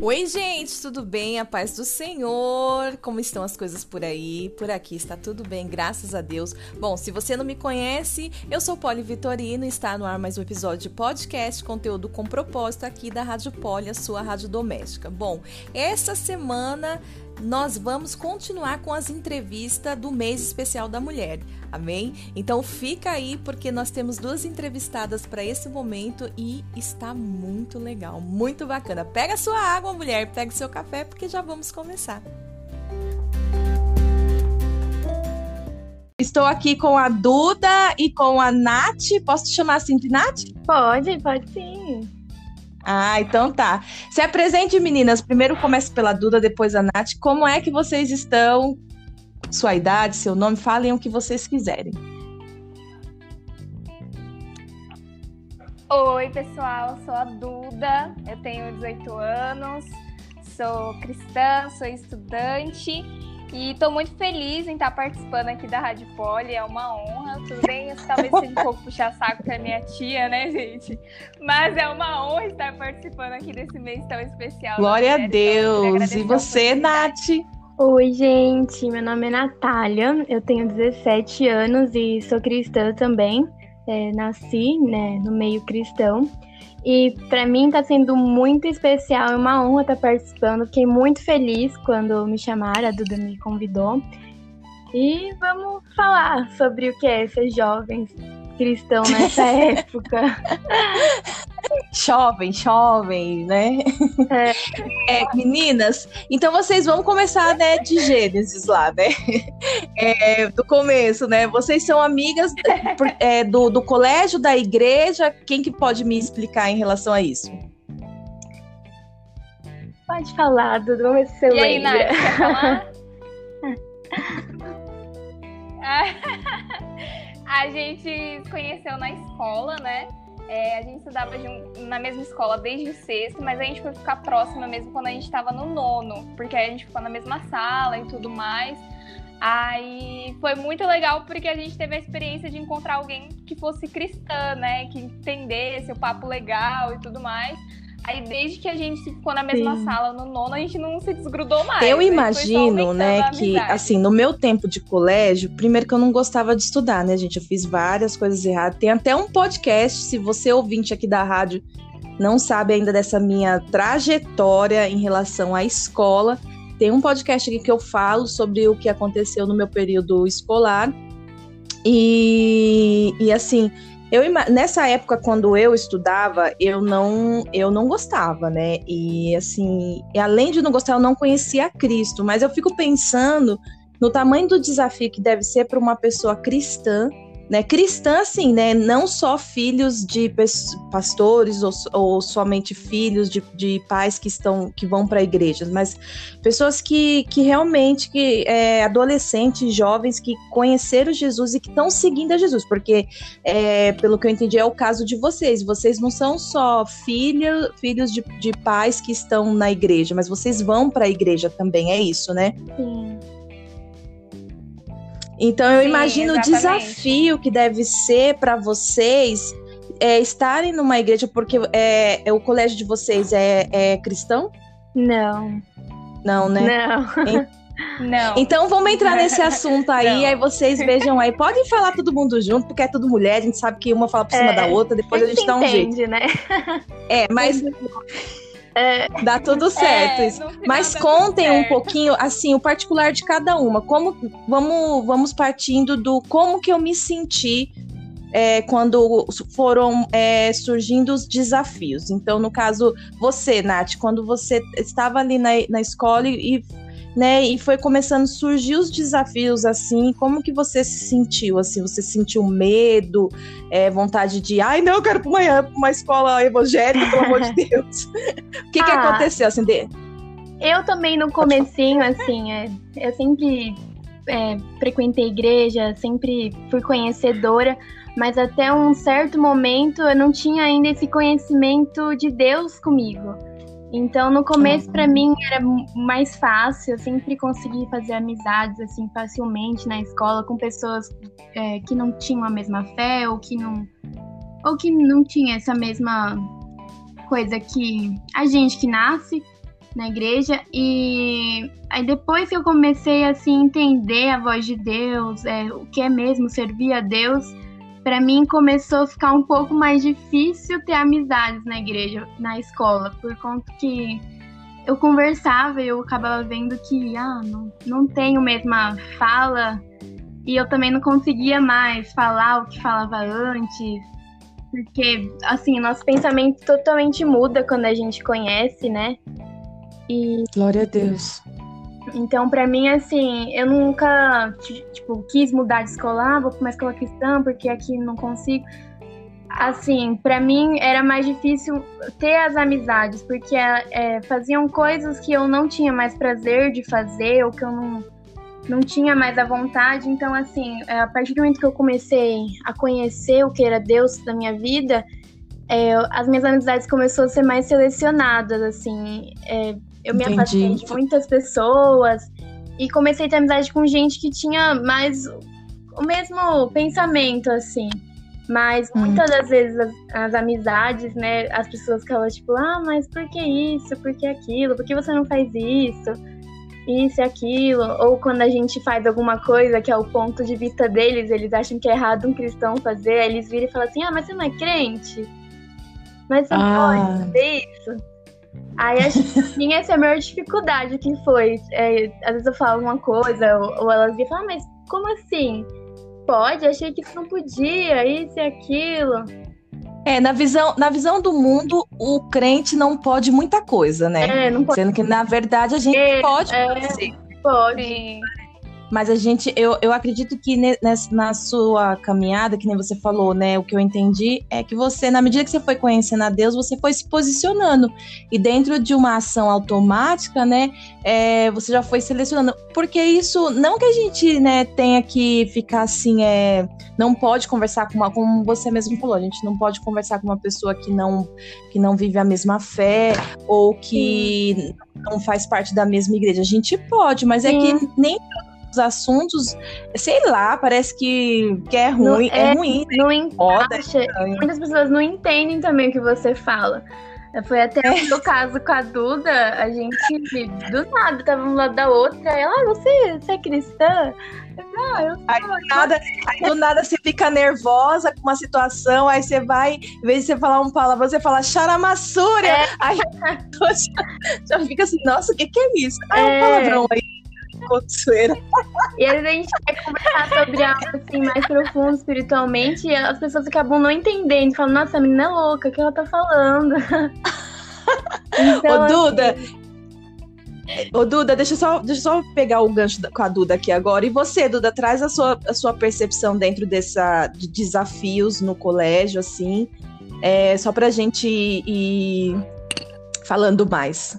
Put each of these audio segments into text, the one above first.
Oi, gente, tudo bem? A paz do Senhor. Como estão as coisas por aí? Por aqui está tudo bem, graças a Deus. Bom, se você não me conhece, eu sou Poli Vitorino e está no ar mais um episódio de podcast, conteúdo com propósito aqui da Rádio Poli, a sua rádio doméstica. Bom, essa semana nós vamos continuar com as entrevistas do mês especial da mulher. Amém? Então fica aí porque nós temos duas entrevistadas para esse momento e está muito legal, muito bacana. Pega sua água, mulher, pega seu café porque já vamos começar. Estou aqui com a Duda e com a Nath. Posso te chamar assim de Nath? Pode, pode sim. Ah, então tá. Se apresente, meninas. Primeiro comece pela Duda, depois a Nath. Como é que vocês estão? Sua idade, seu nome, falem o que vocês quiserem. Oi, pessoal, sou a Duda, eu tenho 18 anos, sou cristã, sou estudante e estou muito feliz em estar participando aqui da Rádio Poli, é uma honra. Tudo bem, talvez seja um pouco puxar saco com a minha tia, né, gente? Mas é uma honra estar participando aqui desse mês tão especial. Glória a Deus! E você, Nath? Oi, gente, meu nome é Natália, eu tenho 17 anos e sou cristã também. É, nasci né, no meio cristão. E para mim está sendo muito especial, é uma honra estar tá participando. Fiquei muito feliz quando me chamaram, a Duda me convidou. E vamos falar sobre o que é ser jovem cristão nessa época. Jovem, jovem, né? É. É, meninas, então vocês vão começar, né, de Gênesis lá, né? É, do começo, né? Vocês são amigas é, do, do colégio, da igreja? Quem que pode me explicar em relação a isso? Pode falar, Dudu, vamos ver se você e aí, Nath, quer falar? a gente se conheceu na escola, né? É, a gente estudava um, na mesma escola desde o sexto, mas a gente foi ficar próxima mesmo quando a gente estava no nono, porque a gente ficou na mesma sala e tudo mais. Aí foi muito legal porque a gente teve a experiência de encontrar alguém que fosse cristã, né? Que entendesse o papo legal e tudo mais. Aí desde que a gente ficou na mesma Sim. sala no nono, a gente não se desgrudou mais. Eu imagino, né, que assim, no meu tempo de colégio, primeiro que eu não gostava de estudar, né, gente? Eu fiz várias coisas erradas. Tem até um podcast, se você ouvinte aqui da rádio não sabe ainda dessa minha trajetória em relação à escola, tem um podcast aqui que eu falo sobre o que aconteceu no meu período escolar. E, e assim, eu, nessa época, quando eu estudava, eu não, eu não gostava, né? E assim, além de não gostar, eu não conhecia Cristo. Mas eu fico pensando no tamanho do desafio que deve ser para uma pessoa cristã né, cristã, assim, né, não só filhos de pastores ou, ou somente filhos de, de, pais que estão que vão para igrejas, mas pessoas que, que realmente que é, adolescentes, jovens que conheceram Jesus e que estão seguindo a Jesus, porque é, pelo que eu entendi é o caso de vocês. Vocês não são só filho, filhos de, de pais que estão na igreja, mas vocês vão para a igreja também, é isso, né? Sim. Então eu Sim, imagino exatamente. o desafio que deve ser para vocês é, estarem numa igreja, porque é, é, o colégio de vocês é, é cristão? Não. Não, né? Não. Não. Então vamos entrar nesse assunto aí, aí vocês vejam aí. Podem falar todo mundo junto, porque é tudo mulher, a gente sabe que uma fala por cima é, da outra, depois a gente, a gente dá um entende, jeito. né? É, mas é, dá tudo certo. É, Mas contem um pouquinho, assim, o particular de cada uma. Como vamos, vamos partindo do como que eu me senti é, quando foram é, surgindo os desafios. Então, no caso, você, Nath, quando você estava ali na, na escola e né? E foi começando a surgir os desafios assim. Como que você se sentiu? Assim, você sentiu medo, é, vontade de, ai, não, eu quero para uma, uma escola evangélica, pelo amor de Deus. o que, ah, que aconteceu assim? De... Eu também no comecinho, assim, é, eu sempre é, frequentei igreja, sempre fui conhecedora, mas até um certo momento eu não tinha ainda esse conhecimento de Deus comigo. Então, no começo, para mim, era mais fácil. Eu sempre consegui fazer amizades, assim, facilmente na escola com pessoas é, que não tinham a mesma fé ou que não... Ou que não tinha essa mesma coisa que a gente que nasce, na igreja e aí depois que eu comecei assim entender a voz de Deus, é, o que é mesmo servir a Deus, para mim começou a ficar um pouco mais difícil ter amizades na igreja, na escola, por conta que eu conversava e eu acabava vendo que ah, não, não tenho mesma fala e eu também não conseguia mais falar o que falava antes, porque assim, nosso pensamento totalmente muda quando a gente conhece, né? E Glória a Deus. Então, para mim, assim, eu nunca, tipo, quis mudar de escola, vou para uma escola cristã, porque aqui não consigo. Assim, para mim era mais difícil ter as amizades, porque é, faziam coisas que eu não tinha mais prazer de fazer, ou que eu não, não tinha mais a vontade. Então, assim, a partir do momento que eu comecei a conhecer o que era Deus da minha vida, é, as minhas amizades começaram a ser mais selecionadas, assim. É, eu me Entendi. afastei de muitas pessoas e comecei a ter amizade com gente que tinha mais o mesmo pensamento, assim. Mas hum. muitas das vezes as, as, amizades, né, as pessoas que elas, tipo, ah, mas por que isso? Por que aquilo? Por que você não faz isso? Isso e aquilo. Ou quando a gente faz alguma coisa que é o ponto de vista deles, eles acham que é errado um cristão fazer, aí eles viram e falam assim, ah, mas você não é crente? Mas você ah. pode fazer isso? Aí a gente tinha essa maior dificuldade que foi. É, às vezes eu falo uma coisa, ou, ou elas iam falar, ah, mas como assim? Pode? Achei que isso não podia, isso e aquilo. É, na visão, na visão do mundo, o crente não pode muita coisa, né? É, não pode. Sendo que, na verdade, a gente é, pode é, Pode. Sim. Mas a gente, eu, eu acredito que nessa, na sua caminhada, que nem você falou, né? O que eu entendi é que você, na medida que você foi conhecendo a Deus, você foi se posicionando. E dentro de uma ação automática, né? É, você já foi selecionando. Porque isso, não que a gente, né, tenha que ficar assim, é, não pode conversar com uma, como você mesmo falou, a gente não pode conversar com uma pessoa que não, que não vive a mesma fé, ou que Sim. não faz parte da mesma igreja. A gente pode, mas é Sim. que nem os assuntos, sei lá, parece que, que é ruim, não, é, é, ruim. Né? Não encaixa. Muitas pessoas não entendem também o que você fala. Foi até é. o meu caso com a Duda, a gente do nada tava um lado da outra, ela, ah, você, você é cristã? Ah, eu aí, do nada, aí do nada você fica nervosa com uma situação, aí você vai, em vez de você falar um palavra, você fala charamassúria. É. Aí já, já fica assim, nossa, o que, que é isso? Ah, é um é. palavrão aí coceira. E às vezes a gente quer conversar sobre algo assim mais profundo espiritualmente e as pessoas acabam não entendendo, falam, nossa, a menina é louca, o que ela tá falando? então, Ô, Duda, assim... Ô, Duda, deixa eu, só, deixa eu só pegar o gancho com a Duda aqui agora. E você, Duda, traz a sua, a sua percepção dentro dessa, de desafios no colégio, assim, é, só pra gente ir falando mais.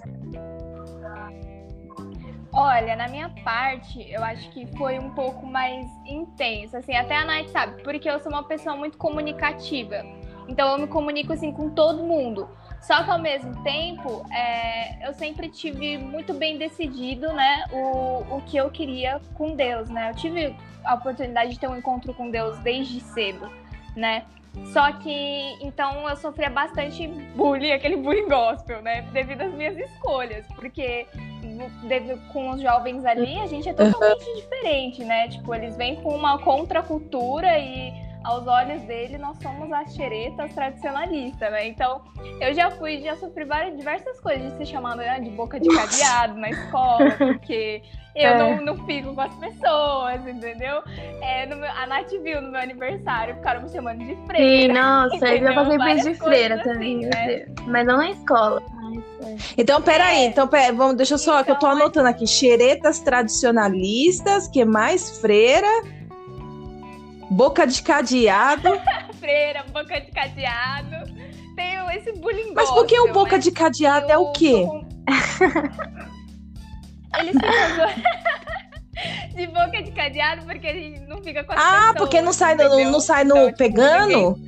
Olha, na minha parte, eu acho que foi um pouco mais intenso, assim, até a Nath sabe, porque eu sou uma pessoa muito comunicativa. Então eu me comunico assim com todo mundo. Só que ao mesmo tempo, é, eu sempre tive muito bem decidido, né, o, o que eu queria com Deus, né? Eu tive a oportunidade de ter um encontro com Deus desde cedo, né? Só que, então, eu sofria bastante bullying, aquele bullying gospel, né? Devido às minhas escolhas. Porque com os jovens ali, a gente é totalmente uhum. diferente, né? Tipo, eles vêm com uma contracultura e aos olhos dele nós somos as xeretas tradicionalistas, né? Então, eu já fui, já sofri várias, diversas coisas de ser chamada né, de boca de cadeado na escola, porque eu é. não, não fico com as pessoas, entendeu? É, no meu, a Nath viu no meu aniversário, ficaram me chamando de freira. Sim, nossa, eu já passei por isso de freira assim, também, né? mas não na escola. Então, peraí, é. então, pera, vamos, deixa eu só, então, que eu tô então, anotando aqui. Xeretas tradicionalistas, que mais freira, boca de cadeado. freira, boca de cadeado. Tem esse bullying Mas por que o boca de cadeado é o quê? Eles ficam de boca de cadeado porque a gente não fica com as Ah, pessoas, porque não sai, no, não sai no então, tipo, pegando?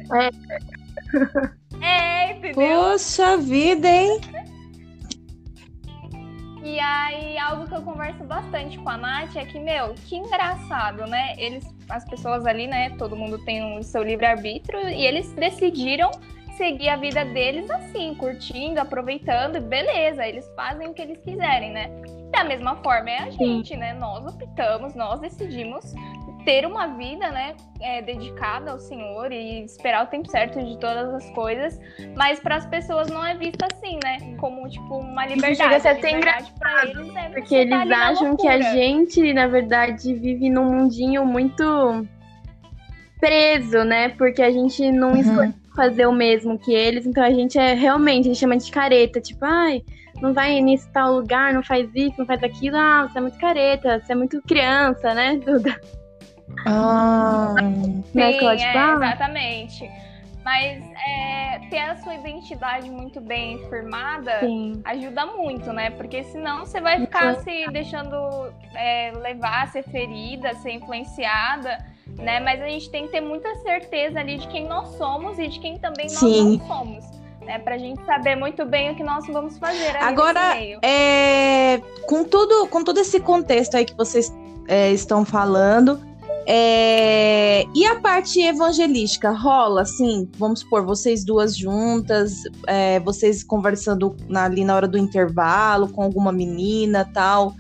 É. é, entendeu? Poxa vida, hein? E aí, algo que eu converso bastante com a Nath é que, meu, que engraçado, né? Eles, as pessoas ali, né? Todo mundo tem o seu livre-arbítrio e eles decidiram seguir a vida deles assim, curtindo, aproveitando, beleza, eles fazem o que eles quiserem, né? Da mesma forma é a gente, né? Nós optamos, nós decidimos ter uma vida, né, é, dedicada ao Senhor e esperar o tempo certo de todas as coisas, mas para as pessoas não é vista assim, né, como tipo uma liberdade. Isso chega a ser até engraçado, eles é porque eles tá acham que a gente, na verdade, vive num mundinho muito preso, né? Porque a gente não uhum. escolhe fazer o mesmo que eles, então a gente é realmente, a gente chama de careta, tipo, ai, não vai nesse tal lugar, não faz isso, não faz aquilo, ah, você é muito careta, você é muito criança, né, Duda? Ah, né, Sim, é, ah. exatamente. Mas é, ter a sua identidade muito bem firmada Sim. ajuda muito, né? Porque senão você vai ficar se deixando é, levar, ser ferida, ser influenciada, né? Mas a gente tem que ter muita certeza ali de quem nós somos e de quem também nós Sim. não somos. Né, pra gente saber muito bem o que nós vamos fazer. Agora, é, com, tudo, com todo esse contexto aí que vocês é, estão falando, é... E a parte evangelística rola, assim, vamos supor, vocês duas juntas, é, vocês conversando na, ali na hora do intervalo com alguma menina tal.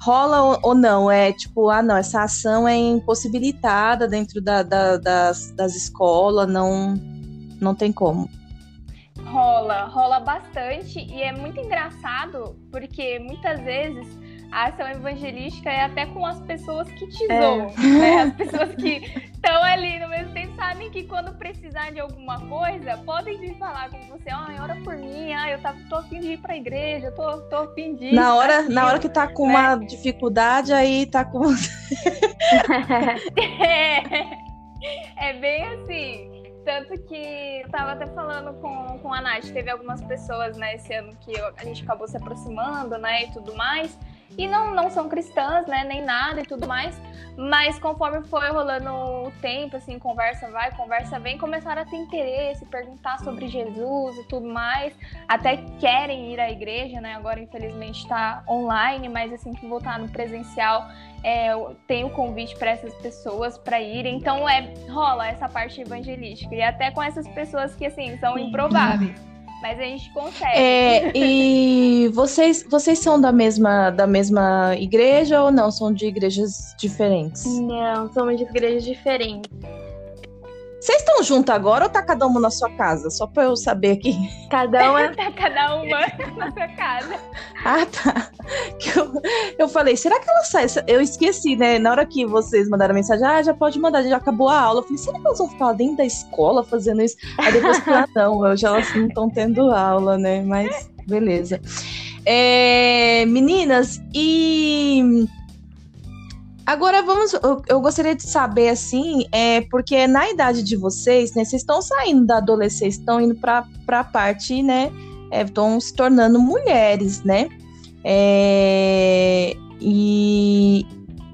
Rola ou, ou, não? É tipo, ah, não, essa ação é impossibilitada dentro da, da, das, das escolas, não, não tem como. Rola, rola bastante e é muito engraçado porque muitas vezes a ação evangelística é até com as pessoas que te é. zoam, né? As pessoas que estão ali no mesmo tempo sabem que quando precisar de alguma coisa, podem vir falar com você, ah, ora por mim, ah, eu tô a fim de ir pra igreja, tô, tô a fim de Na hora, na hora que tá com né? uma dificuldade, aí tá com... é, é bem assim... Tanto que eu tava até falando com, com a Nath, teve algumas pessoas, né, esse ano que a gente acabou se aproximando, né, e tudo mais e não, não são cristãs, né, nem nada e tudo mais, mas conforme foi rolando o tempo, assim, conversa vai, conversa vem, começaram a ter interesse, perguntar sobre Jesus e tudo mais, até querem ir à igreja, né, agora infelizmente está online, mas assim que voltar no presencial, é, tem o convite para essas pessoas para irem, então é rola essa parte evangelística. E até com essas pessoas que assim são improváveis. Mas a gente consegue. É, e vocês, vocês são da mesma, da mesma igreja ou não? São de igrejas diferentes? Não, somos de igrejas diferentes. Vocês estão juntos agora ou tá cada uma na sua casa? Só pra eu saber aqui. Cada uma tá cada uma na sua casa. Ah, tá. Eu, eu falei, será que ela sai? Eu esqueci, né? Na hora que vocês mandaram mensagem, ah, já pode mandar, já acabou a aula. Eu falei, será que elas vão ficar dentro da escola fazendo isso? Aí depois falei, ah, não, hoje elas não estão tendo aula, né? Mas beleza. É, meninas, e Agora vamos, eu, gostaria de saber assim, é porque na idade de vocês, né, vocês estão saindo da adolescência, estão indo para a parte, né, estão é, se tornando mulheres, né? É, e,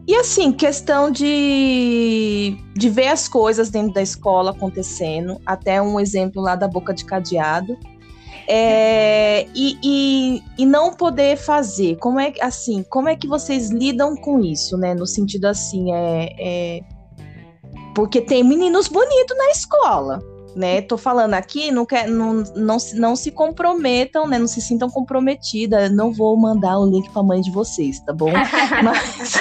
e assim, questão de, de ver as coisas dentro da escola acontecendo, até um exemplo lá da boca de cadeado. É, e, e, e, não poder fazer. Como é assim? Como é que vocês lidam com isso, né? No sentido assim, é, é porque tem meninos bonitos na escola né? Tô falando aqui, não, quer, não, não, não se comprometam, né? Não se sintam comprometidas. Não vou mandar o link pra mãe de vocês, tá bom? mas,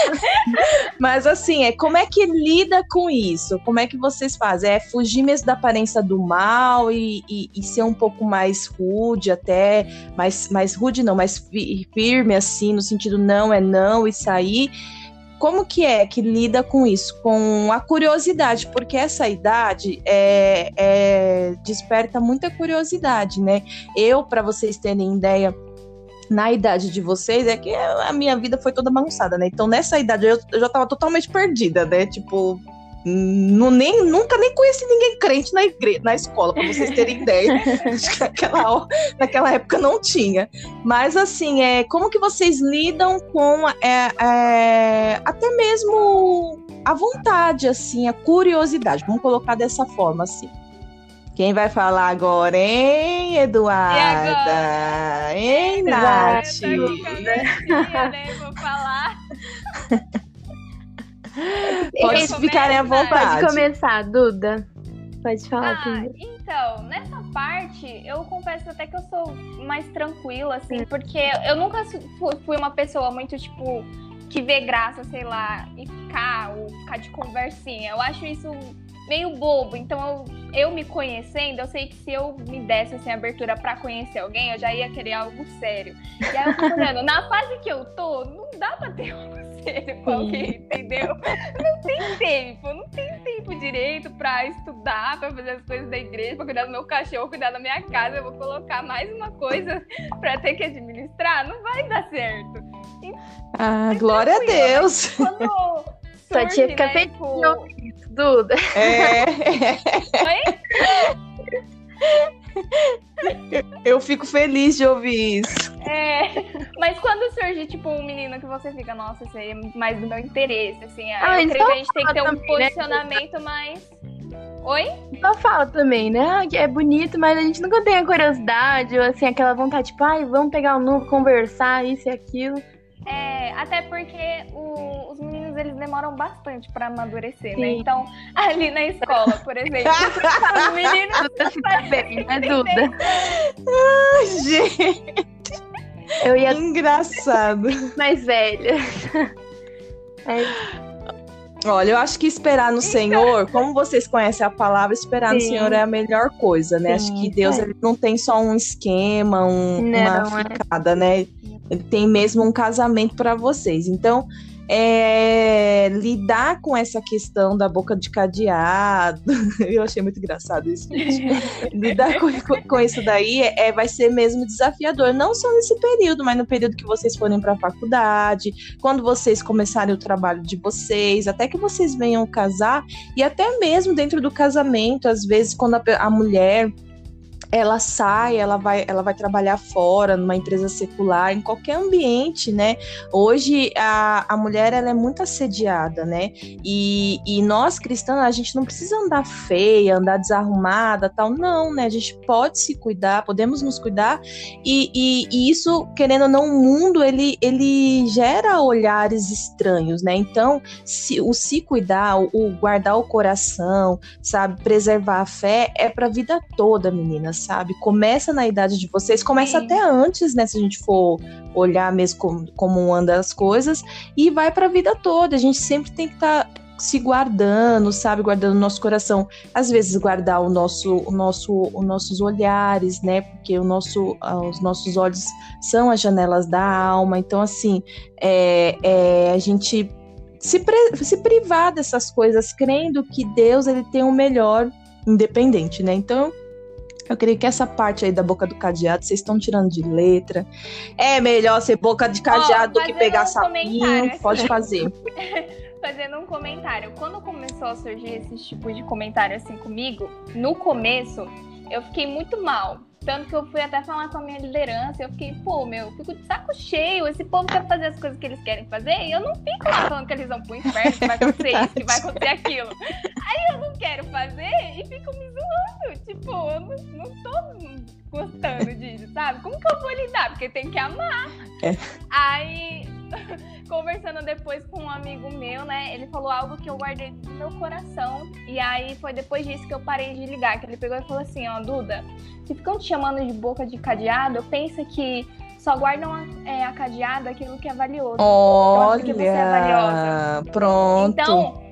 mas assim, é como é que lida com isso? Como é que vocês fazem? É fugir mesmo da aparência do mal e, e, e ser um pouco mais rude, até mais, mais rude, não, mais firme, assim, no sentido não é não e sair como que é que lida com isso? Com a curiosidade, porque essa idade é, é, desperta muita curiosidade, né? Eu, para vocês terem ideia, na idade de vocês, é que a minha vida foi toda bagunçada, né? Então, nessa idade, eu, eu já tava totalmente perdida, né? Tipo, não, nem, nunca nem conheci ninguém crente na, igreja, na escola, para vocês terem ideia. Acho que naquela, naquela época não tinha. Mas assim, é, como que vocês lidam com é, é, até mesmo a vontade, assim, a curiosidade? Vamos colocar dessa forma, assim. Quem vai falar agora, hein, Eduarda? Hein, Nath? Né? Vou falar. Pode ficarem à vontade. Pode começar, Duda. Pode falar. Ah, então, nessa parte, eu confesso até que eu sou mais tranquila, assim, porque eu nunca fui uma pessoa muito, tipo, que vê graça, sei lá, e ficar, ou ficar de conversinha. Eu acho isso meio bobo. Então, eu, eu me conhecendo, eu sei que se eu me desse assim, abertura para conhecer alguém, eu já ia querer algo sério. E aí eu fico olhando, na fase que eu tô, não dá pra ter algo alguém, entendeu? Não tem tempo, não tem tempo direito pra estudar, pra fazer as coisas da igreja, pra cuidar do meu cachorro, cuidar da minha casa. Eu vou colocar mais uma coisa pra ter que administrar? Não vai dar certo. Ah, glória a Deus! Quando Sua tia fica né, feliz com... Duda. É. Oi? Eu fico feliz de ouvir isso. É, mas quando surge, tipo, um menino que você fica, nossa, esse aí é mais do meu interesse, assim, ah, eu creio que a gente tem que ter um também, né? posicionamento né? mais. Oi? Só fala também, né? Ah, é bonito, mas a gente nunca tem a curiosidade, ou assim, aquela vontade, tipo, ai, vamos pegar um número, conversar, isso e aquilo. É, até porque o, eles demoram bastante para amadurecer, né? Sim. né? Então, ali na escola, por exemplo, os meninos. Tá bem, né, Duda? Ai, gente. Eu ia. Engraçado. Mais velha. É. Olha, eu acho que esperar no então... Senhor, como vocês conhecem a palavra, esperar Sim. no Senhor é a melhor coisa, né? Sim, acho que Deus é. não tem só um esquema, um, não, uma é. ficada, é. né? Ele tem mesmo um casamento para vocês. Então, é, lidar com essa questão da boca de cadeado, eu achei muito engraçado isso. lidar com, com, isso daí é, é, vai ser mesmo desafiador, não só nesse período, mas no período que vocês forem para a faculdade, quando vocês começarem o trabalho de vocês, até que vocês venham casar, e até mesmo dentro do casamento, às vezes, quando a, a mulher ela sai, ela vai, ela vai trabalhar fora, numa empresa secular, em qualquer ambiente, né? Hoje a, a mulher ela é muito assediada, né? E, e nós cristãos, a gente não precisa andar feia, andar desarrumada, tal, não, né? A gente pode se cuidar, podemos nos cuidar, e, e, e isso, querendo ou não, o mundo ele, ele gera olhares estranhos, né? Então, se, o se cuidar, o, o guardar o coração, sabe, preservar a fé, é para a vida toda, meninas sabe? Começa na idade de vocês, começa Sim. até antes, né? Se a gente for olhar mesmo como, como anda as coisas, e vai para a vida toda. A gente sempre tem que estar tá se guardando, sabe, guardando o nosso coração. Às vezes guardar o nosso, o nosso, os nossos olhares, né? Porque o nosso, os nossos olhos são as janelas da alma. Então, assim, é, é a gente se, se privar dessas coisas, crendo que Deus ele tem o melhor independente, né? Então, eu creio que essa parte aí da boca do cadeado vocês estão tirando de letra. É melhor ser boca de cadeado oh, do que pegar um sapinho. Pode fazer. fazendo um comentário. Quando começou a surgir esse tipo de comentário assim comigo, no começo, eu fiquei muito mal. Tanto que eu fui até falar com a minha liderança, eu fiquei, pô, meu, eu fico de saco cheio, esse povo quer fazer as coisas que eles querem fazer, e eu não fico lá falando que eles vão pro inferno, que vai acontecer é isso, que vai acontecer aquilo. Aí eu não quero fazer e fico me zoando, tipo, eu não, não tô gostando disso, sabe? Como que eu vou lidar? Porque tem que amar. É. Aí conversando depois com um amigo meu, né? Ele falou algo que eu guardei no meu coração. E aí foi depois disso que eu parei de ligar. Que ele pegou e falou assim: Ó, Duda, se ficam te chamando de boca de cadeado, pensa que só guardam a, é, a cadeado aquilo que é valioso. Olha, que você é valiosa. Pronto. Então,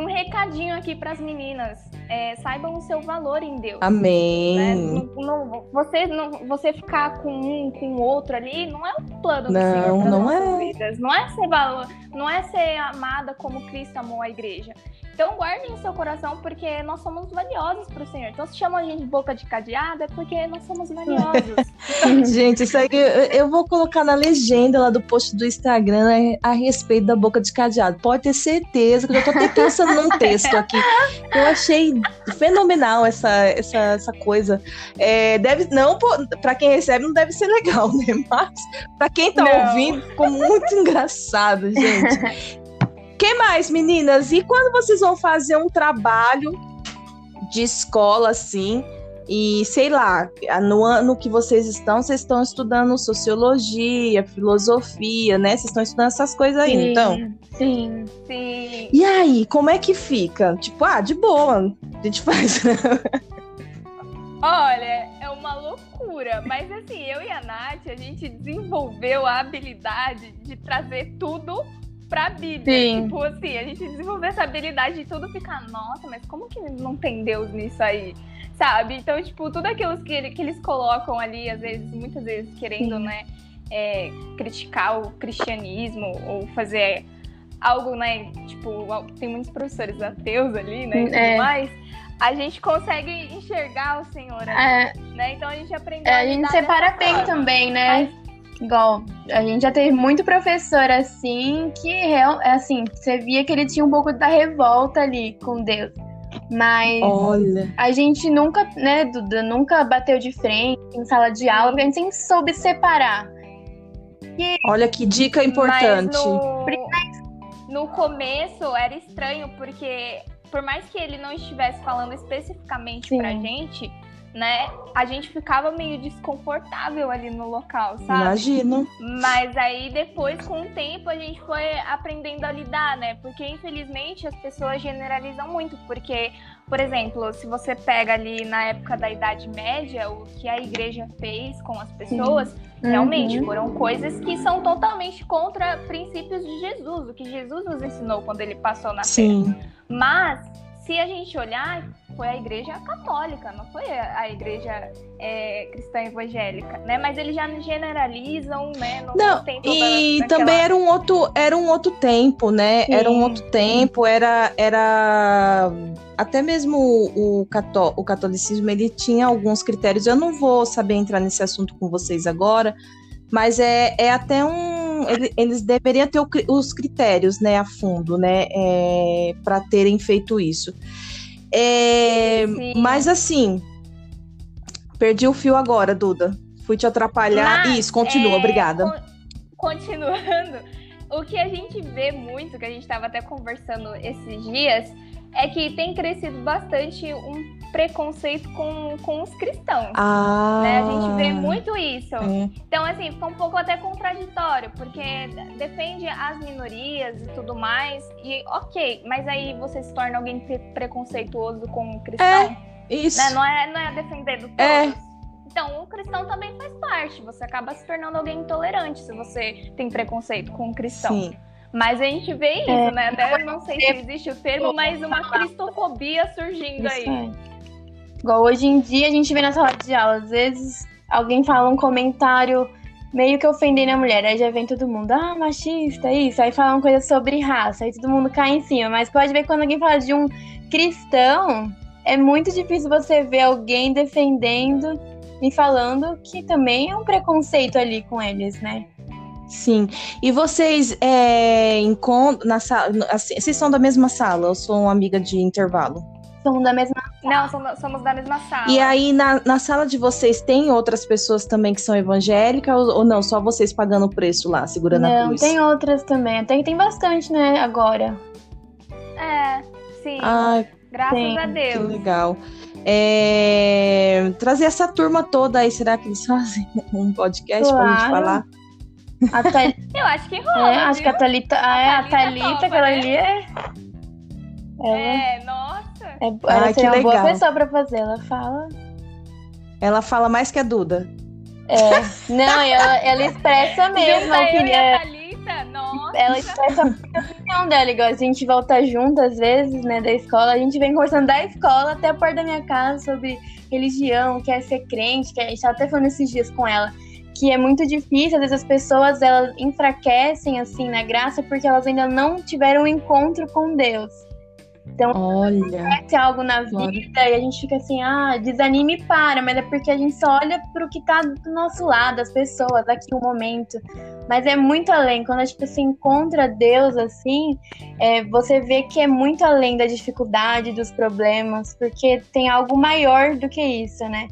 um recadinho aqui para as meninas é, saibam o seu valor em Deus. Amém. Né? Não, não, você, não, você ficar com um, com o outro ali, não é o plano do Senhor não é. vidas. Não é ser valor, não é ser amada como Cristo amou a igreja. Então guardem o seu coração, porque nós somos valiosos para o Senhor. Então se chamam a gente de boca de cadeada, é porque nós somos valiosos. gente, isso aí eu vou colocar na legenda lá do post do Instagram né, a respeito da boca de cadeado. Pode ter certeza que eu tô até pensando num texto aqui. Eu achei fenomenal essa, essa, essa coisa. É, deve, não, para quem recebe não deve ser legal, né? Mas para quem tá não. ouvindo, ficou muito engraçado, gente que mais, meninas? E quando vocês vão fazer um trabalho de escola assim? E sei lá, no ano que vocês estão, vocês estão estudando sociologia, filosofia, né? Vocês estão estudando essas coisas aí, sim, então? Sim, sim. E aí, como é que fica? Tipo, ah, de boa, a gente faz. Olha, é uma loucura, mas assim, eu e a Nath, a gente desenvolveu a habilidade de trazer tudo pra Bíblia. Sim. Tipo assim, a gente desenvolveu essa habilidade de tudo ficar, nossa, mas como que não tem Deus nisso aí? Sabe? Então, tipo, tudo aquilo que, ele- que eles colocam ali, às vezes, muitas vezes querendo, Sim. né, é, criticar o cristianismo ou fazer algo, né, tipo, tem muitos professores ateus ali, né, e tudo É. mais, a gente consegue enxergar o Senhor ali, É, né? Então a gente aprendeu é, a a gente separa bem forma. também, né? Igual, a gente já teve muito professor assim que real, assim, você via que ele tinha um pouco da revolta ali com Deus. Mas Olha. a gente nunca, né, Duda, nunca bateu de frente em sala de aula, porque a gente sempre soube separar. Olha que dica importante. Mas no, no começo era estranho, porque por mais que ele não estivesse falando especificamente Sim. pra gente, né, a gente ficava meio desconfortável ali no local, sabe? Imagino. Mas aí depois, com o tempo, a gente foi aprendendo a lidar, né? Porque infelizmente as pessoas generalizam muito. Porque, por exemplo, se você pega ali na época da Idade Média, o que a igreja fez com as pessoas, realmente Uhum. foram coisas que são totalmente contra princípios de Jesus, o que Jesus nos ensinou quando ele passou na Terra. Sim. Mas, se a gente olhar, foi a igreja católica, não foi a igreja é, cristã evangélica, né? Mas eles já generalizam, né? Não, Não, tem toda e aquela- também era um outro, era um outro tempo, né? Era um Sim. outro tempo, era, era até mesmo o, o, cató- o catolicismo ele tinha alguns critérios. Eu não vou saber entrar nesse assunto com vocês agora, mas é, é até um, ele- eles deveriam ter o os critérios, né, a fundo, né, para terem feito isso. É, mas assim, perdi o fio agora, Duda. Fui te atrapalhar. Mas, Isso, continua, é, obrigada. con- Continuando, o que a gente vê muito, que a gente estava até conversando esses dias, é que tem crescido bastante um preconceito com, com os cristãos. Ah, né? A gente vê muito isso. é. Então, assim, fica um pouco até contraditório, porque defende as minorias e tudo mais, e ok, mas aí você se torna alguém pre- preconceituoso com o cristão, Isso. né? Não é, não é defendendo todos. É. Então, o cristão também faz parte, você acaba se tornando alguém intolerante se você tem preconceito com o cristão. Sim. Mas a gente vê isso, É. né? Até eu não sei se existe o termo, mas uma cristofobia surgindo Isso aí. aí. Igual hoje em dia a gente vê na sala de aula, às vezes alguém fala um comentário meio que ofendendo a mulher, aí já vem todo mundo, ah, machista, isso, aí fala uma coisa sobre raça, aí todo mundo cai em cima, mas pode ver quando alguém fala de um cristão, é muito difícil você ver alguém defendendo e falando que também é um preconceito ali com eles, né? Sim. E vocês é, encontram na sala. Assim, vocês são da mesma sala? Eu sou uma amiga de intervalo. Somos da mesma. Não, somos, somos da mesma sala. E aí, na, na sala de vocês, tem outras pessoas também que são evangélicas ou, ou não? Só vocês pagando o preço lá, segurando a Não, cruz? tem outras também, até que tem bastante, né, agora. É, sim. Ai, graças sim, a que Deus. legal. É, trazer essa turma toda aí, será que eles fazem um podcast pra gente Claro. falar? A Thal- Eu acho que rola. É, acho que a? Thalita, ah, é, a Thalita aquela né? ali é. Ela é, É, nossa. ela Ai, que seria uma boa legal. pessoa pra fazer. Ela fala. Ela fala mais que a Duda. É. Não, ela, ela expressa mesmo a Junta eu e opinião. a Thalita, nossa. Ela expressa a opinião dela, igual a gente volta junto às vezes, né, da escola. A gente vem conversando da escola até a porta da minha casa sobre religião, quer ser crente, que a gente tava até falando esses dias com ela. Que é muito difícil, às vezes as pessoas elas enfraquecem assim na graça porque elas ainda não tiveram um encontro com Deus. Olha. acontece algo na vida e a gente fica assim, ah, desanime e para, mas é porque a gente só olha pro que tá do nosso lado, as pessoas, aqui no momento. Mas é muito além. Quando tipo, você encontra Deus assim, é, você vê que é muito além da dificuldade, dos problemas, porque tem algo maior do que isso, né?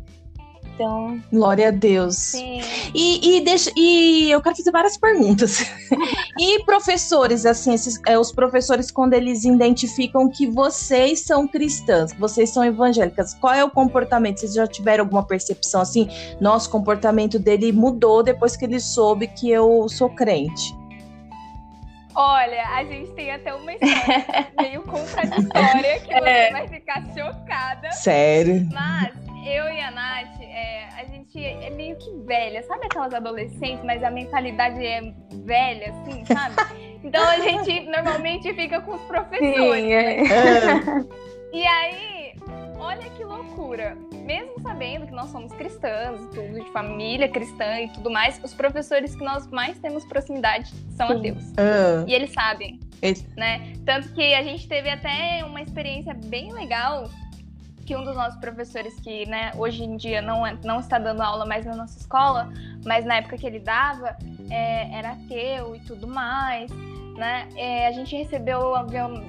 Então, Glória a Deus. Sim. E, e, deixa, e eu quero fazer várias perguntas. e professores, assim, esses, é, os professores, quando eles identificam que vocês são cristãs, que vocês são evangélicas, qual é o comportamento? Vocês já tiveram alguma percepção assim? Nosso comportamento dele mudou depois que ele soube que eu sou crente. Olha, a gente tem até uma história meio contraditória que você É. vai ficar chocada. Sério? Mas eu e a Nath, é, a gente é meio que velha. Sabe aquelas adolescentes, mas a mentalidade é velha, assim, sabe? Então a gente normalmente fica com os professores. Sim, é. né? E aí, olha que loucura. Mesmo sabendo que nós somos cristãs, tudo de família cristã e tudo mais, os professores que nós mais temos proximidade são Sim. ateus. Uh. E eles sabem. Esse. Né? Tanto que a gente teve até uma experiência bem legal que um dos nossos professores que, né, hoje em dia não, é, não está dando aula mais na nossa escola, mas na época que ele dava, é, era ateu e tudo mais né? É, a gente recebeu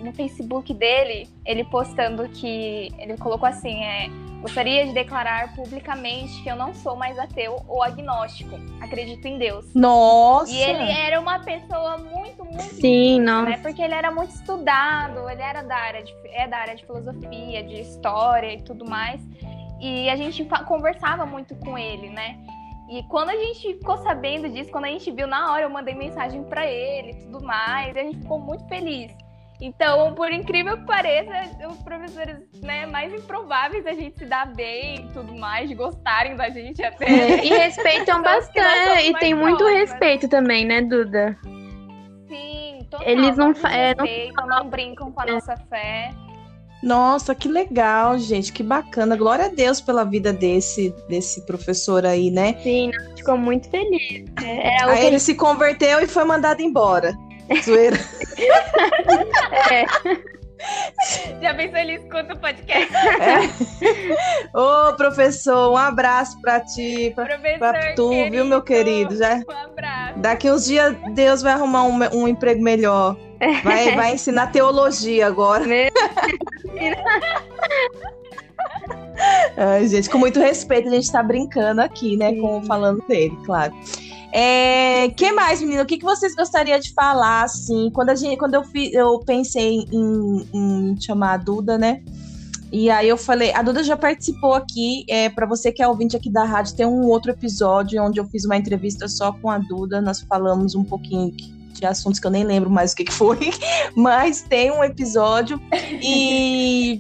no Facebook dele, ele postando que ele colocou assim, é, gostaria de declarar publicamente que eu não sou mais ateu ou agnóstico, acredito em Deus. Nossa. E ele era uma pessoa muito, muito Sim, não. Né? Porque ele era muito estudado, ele era da área de, é da área de filosofia, de história e tudo mais. E a gente conversava muito com ele, né? E quando a gente ficou sabendo disso, quando a gente viu na hora, eu mandei mensagem para ele e tudo mais, e a gente ficou muito feliz. Então, por incrível que pareça, os professores né, mais improváveis a gente se dar bem e tudo mais, de gostarem da gente até. É, e respeitam bastante. E tem muito respeito também, né, Duda? Sim, total. Eles não, é, não... não brincam com a nossa fé. Nossa, que legal, gente, que bacana. Glória a Deus pela vida desse, desse professor aí, né? Sim, ficou muito feliz. É, aí ele se converteu e foi mandado embora. Zoeira. é. Já pensou ele escuta o podcast? É. Ô, professor, um abraço pra ti, pra, pra tu, querido, viu, meu querido? Já... Um abraço. Daqui uns dias Deus vai arrumar um, um emprego melhor. Vai, vai ensinar teologia agora. Ai, gente, com muito respeito, a gente tá brincando aqui, né? Com, falando dele, claro. É, que mais, menina? O que, que vocês gostariam de falar, assim? Quando, a gente, quando eu, fiz, eu pensei em, em chamar a Duda, né? E aí eu falei, a Duda já participou aqui, é, para você que é ouvinte aqui da rádio, tem um outro episódio onde eu fiz uma entrevista só com a Duda, nós falamos um pouquinho de assuntos que eu nem lembro mais o que, que foi, mas tem um episódio e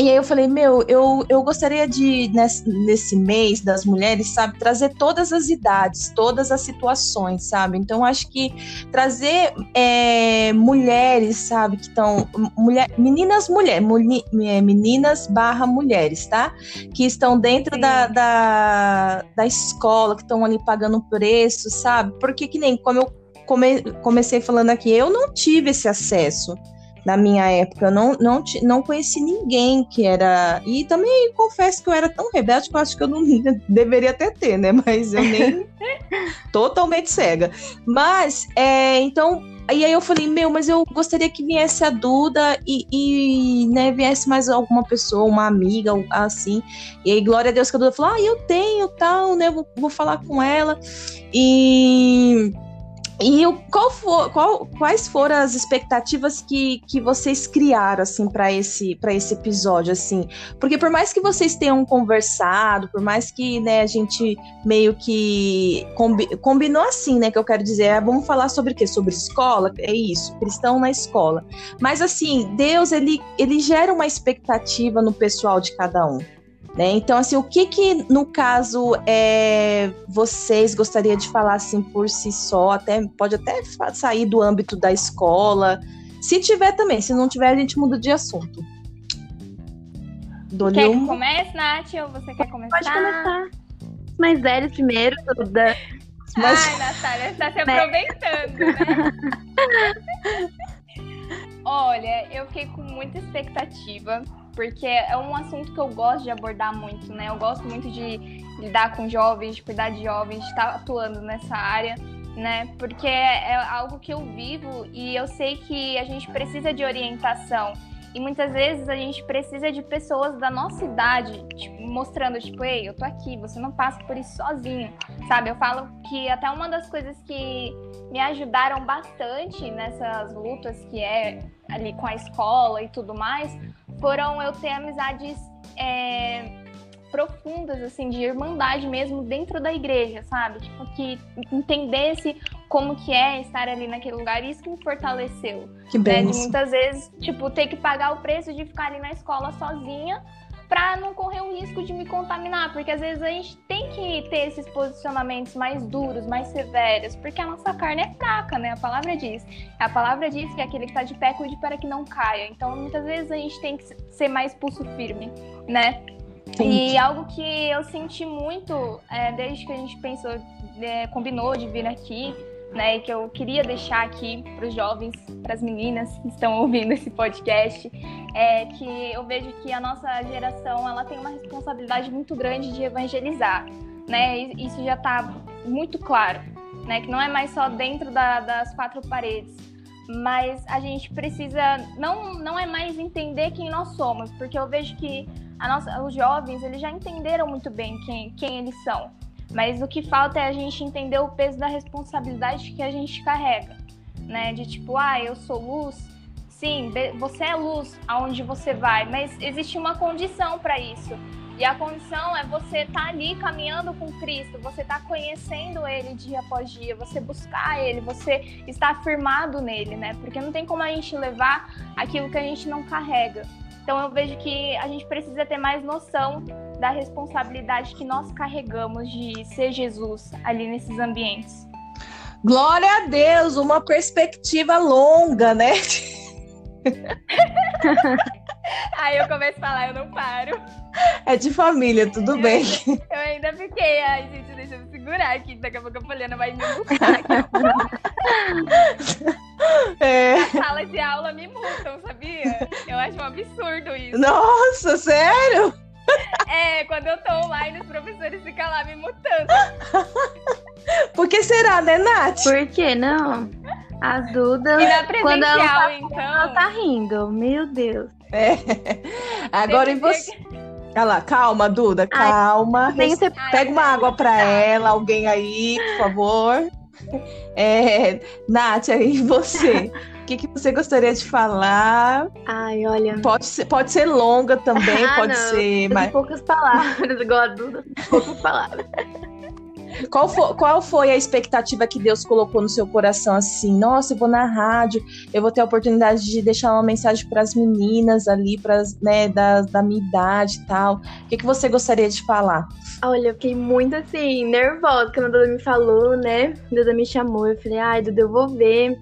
e aí eu falei, meu, eu, eu gostaria de, nesse, nesse mês das mulheres, sabe, trazer todas as idades, todas as situações, sabe? Então, acho que trazer é, mulheres, sabe, que estão. Mulher, meninas, mulher, muli, é, meninas barra mulheres, tá? Que estão dentro da, da, da escola, que estão ali pagando preço, sabe? Porque que nem como eu come, comecei falando aqui, eu não tive esse acesso na minha época. Eu não, não, não conheci ninguém que era. E também confesso que eu era tão rebelde que eu acho que eu não deveria até ter, né? Mas eu nem. totalmente cega. Mas, é, então. E aí eu falei, meu, mas eu gostaria que viesse a Duda e, e né, viesse mais alguma pessoa, uma amiga, assim. E aí, glória a Deus que a Duda falou, ah, eu tenho, tal, né? Vou, vou falar com ela. E e qual for, qual, quais foram as expectativas que, que vocês criaram assim para esse para esse episódio assim? Porque por mais que vocês tenham conversado, por mais que né, a gente meio que combi, combinou assim, né, que eu quero dizer, é, vamos falar sobre o quê? Sobre escola, é isso, cristão na escola. Mas assim, Deus ele ele gera uma expectativa no pessoal de cada um. Né? Então, assim, o que que, no caso, é, vocês gostariam de falar, assim, por si só, até, pode até sair do âmbito da escola, se tiver também, se não tiver, a gente muda de assunto. Quer que comece, Nath, ou você quer começar? Pode começar. Os mais velhos primeiro, Duda. Mas... Ai, Natália, você tá se né? aproveitando, né? Olha, eu fiquei com muita expectativa porque é um assunto que eu gosto de abordar muito, né? Eu gosto muito de lidar com jovens, de cuidar de jovens, de estar atuando nessa área, né? Porque é algo que eu vivo e eu sei que a gente precisa de orientação. E muitas vezes a gente precisa de pessoas da nossa idade, tipo, mostrando, tipo, ei, eu tô aqui, você não passa por isso sozinho, sabe? Eu falo que até uma das coisas que me ajudaram bastante nessas lutas que é ali com a escola e tudo mais, foram eu ter amizades é, profundas, assim, de irmandade mesmo dentro da igreja, sabe? Tipo, que entendesse como que é estar ali naquele lugar. Isso que me fortaleceu. Que bem. Né? De muitas vezes, tipo, ter que pagar o preço de ficar ali na escola sozinha, para não correr o risco de me contaminar, porque às vezes a gente tem que ter esses posicionamentos mais duros, mais severos, porque a nossa carne é fraca, né? A palavra diz. A palavra diz que aquele que está de pé cuide para que não caia. Então, muitas vezes a gente tem que ser mais pulso firme, né? Entendi. E algo que eu senti muito é, desde que a gente pensou, é, combinou de vir aqui, né, que eu queria deixar aqui para os jovens, para as meninas que estão ouvindo esse podcast, é que eu vejo que a nossa geração ela tem uma responsabilidade muito grande de evangelizar, né? Isso já está muito claro, né? Que não é mais só dentro da, das quatro paredes, mas a gente precisa não não é mais entender quem nós somos, porque eu vejo que nossa, os jovens eles já entenderam muito bem quem, quem eles são. Mas o que falta é a gente entender o peso da responsabilidade que a gente carrega, né? De tipo, ah, eu sou luz. Sim, você é luz aonde você vai, mas existe uma condição para isso. E a condição é você estar tá ali caminhando com Cristo, você estar tá conhecendo Ele dia após dia, você buscar Ele, você estar firmado nele, né? Porque não tem como a gente levar aquilo que a gente não carrega. Então eu vejo que a gente precisa ter mais noção da responsabilidade que nós carregamos de ser Jesus ali nesses ambientes. Glória a Deus, uma perspectiva longa, né? Aí eu começo a falar, eu não paro. É de família, tudo eu bem. Ainda, eu ainda fiquei, ai gente, deixa eu segurar aqui, daqui a pouco a Poliana vai me multar. é. Na sala de aula me multam, sabia? Eu acho um absurdo isso. Nossa, sério? É, quando eu tô online, os professores ficam lá me mutando. Por que será, né, Nath? Por que não? A Duda, quando ela tá, então... ela tá rindo. Meu Deus. É. Agora em você. Olha lá, calma, Duda, calma. Ai, Pega uma água para ela, alguém aí, por favor. É, Nath, e você? O que, que você gostaria de falar? Ai, olha. Pode ser, pode ser longa também, ah, pode não. ser. Mas... Poucas palavras, igual a Duda. Poucas palavras. Qual foi, qual foi a expectativa que Deus colocou no seu coração assim? Nossa, eu vou na rádio, eu vou ter a oportunidade de deixar uma mensagem para as meninas ali, para né, da, da minha idade e tal. O que, que você gostaria de falar? Olha, eu fiquei muito assim, nervosa quando a Duda me falou, né? A Duda me chamou, eu falei, ai, Duda, eu vou ver.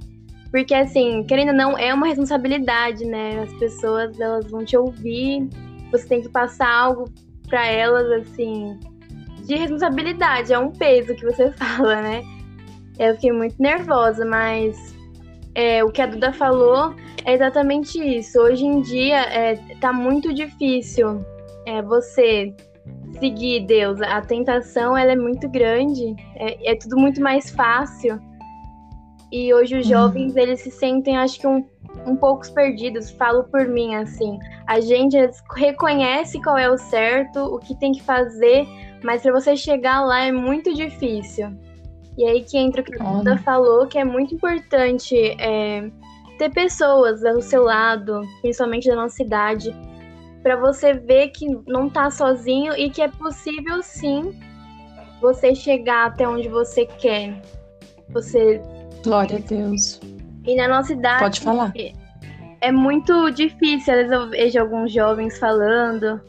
Porque, assim, querendo ou não, é uma responsabilidade, né? As pessoas, elas vão te ouvir, você tem que passar algo para elas, assim, de responsabilidade, é um peso que você fala, né? Eu fiquei muito nervosa, mas é, o que a Duda falou é exatamente isso. Hoje em dia é, tá muito difícil é, você seguir Deus. A tentação ela é muito grande, é, é tudo muito mais fácil. E hoje os uhum. jovens eles se sentem, acho que um, um pouco perdidos. Falo por mim assim. A gente reconhece qual é o certo, o que tem que fazer, mas para você chegar lá é muito difícil. E aí que entra o que a Duda falou, que é muito importante é, ter pessoas ao seu lado, principalmente da nossa cidade, para você ver que não tá sozinho e que é possível sim você chegar até onde você quer. Você. Glória a Deus. E na nossa idade. Pode falar. É muito difícil, às vezes eu vejo alguns jovens falando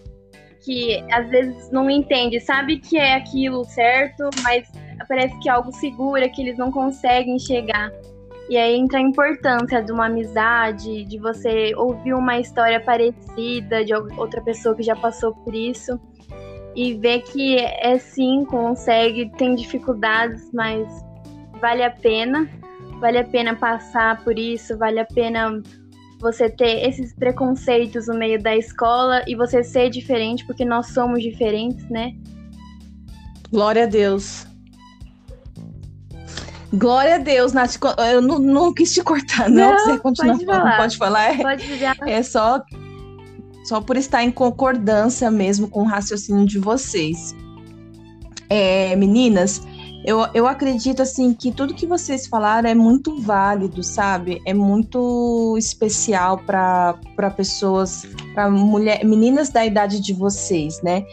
que às vezes não entende, sabe que é aquilo certo, mas parece que é algo segura que eles não conseguem chegar. E aí entra a importância de uma amizade, de você ouvir uma história parecida de outra pessoa que já passou por isso e ver que é sim, consegue, tem dificuldades, mas vale a pena. Vale a pena passar por isso, vale a pena você ter esses preconceitos no meio da escola e você ser diferente, porque nós somos diferentes, né? Glória a Deus. Glória a Deus, Nath. Eu não, não quis te cortar, não. não você continua pode falando. Falar. Pode falar? Pode dizer. É só, só por estar em concordância mesmo com o raciocínio de vocês. É, meninas, eu, eu acredito assim que tudo que vocês falaram é muito válido, sabe? É muito especial para pessoas, para meninas da idade de vocês, né?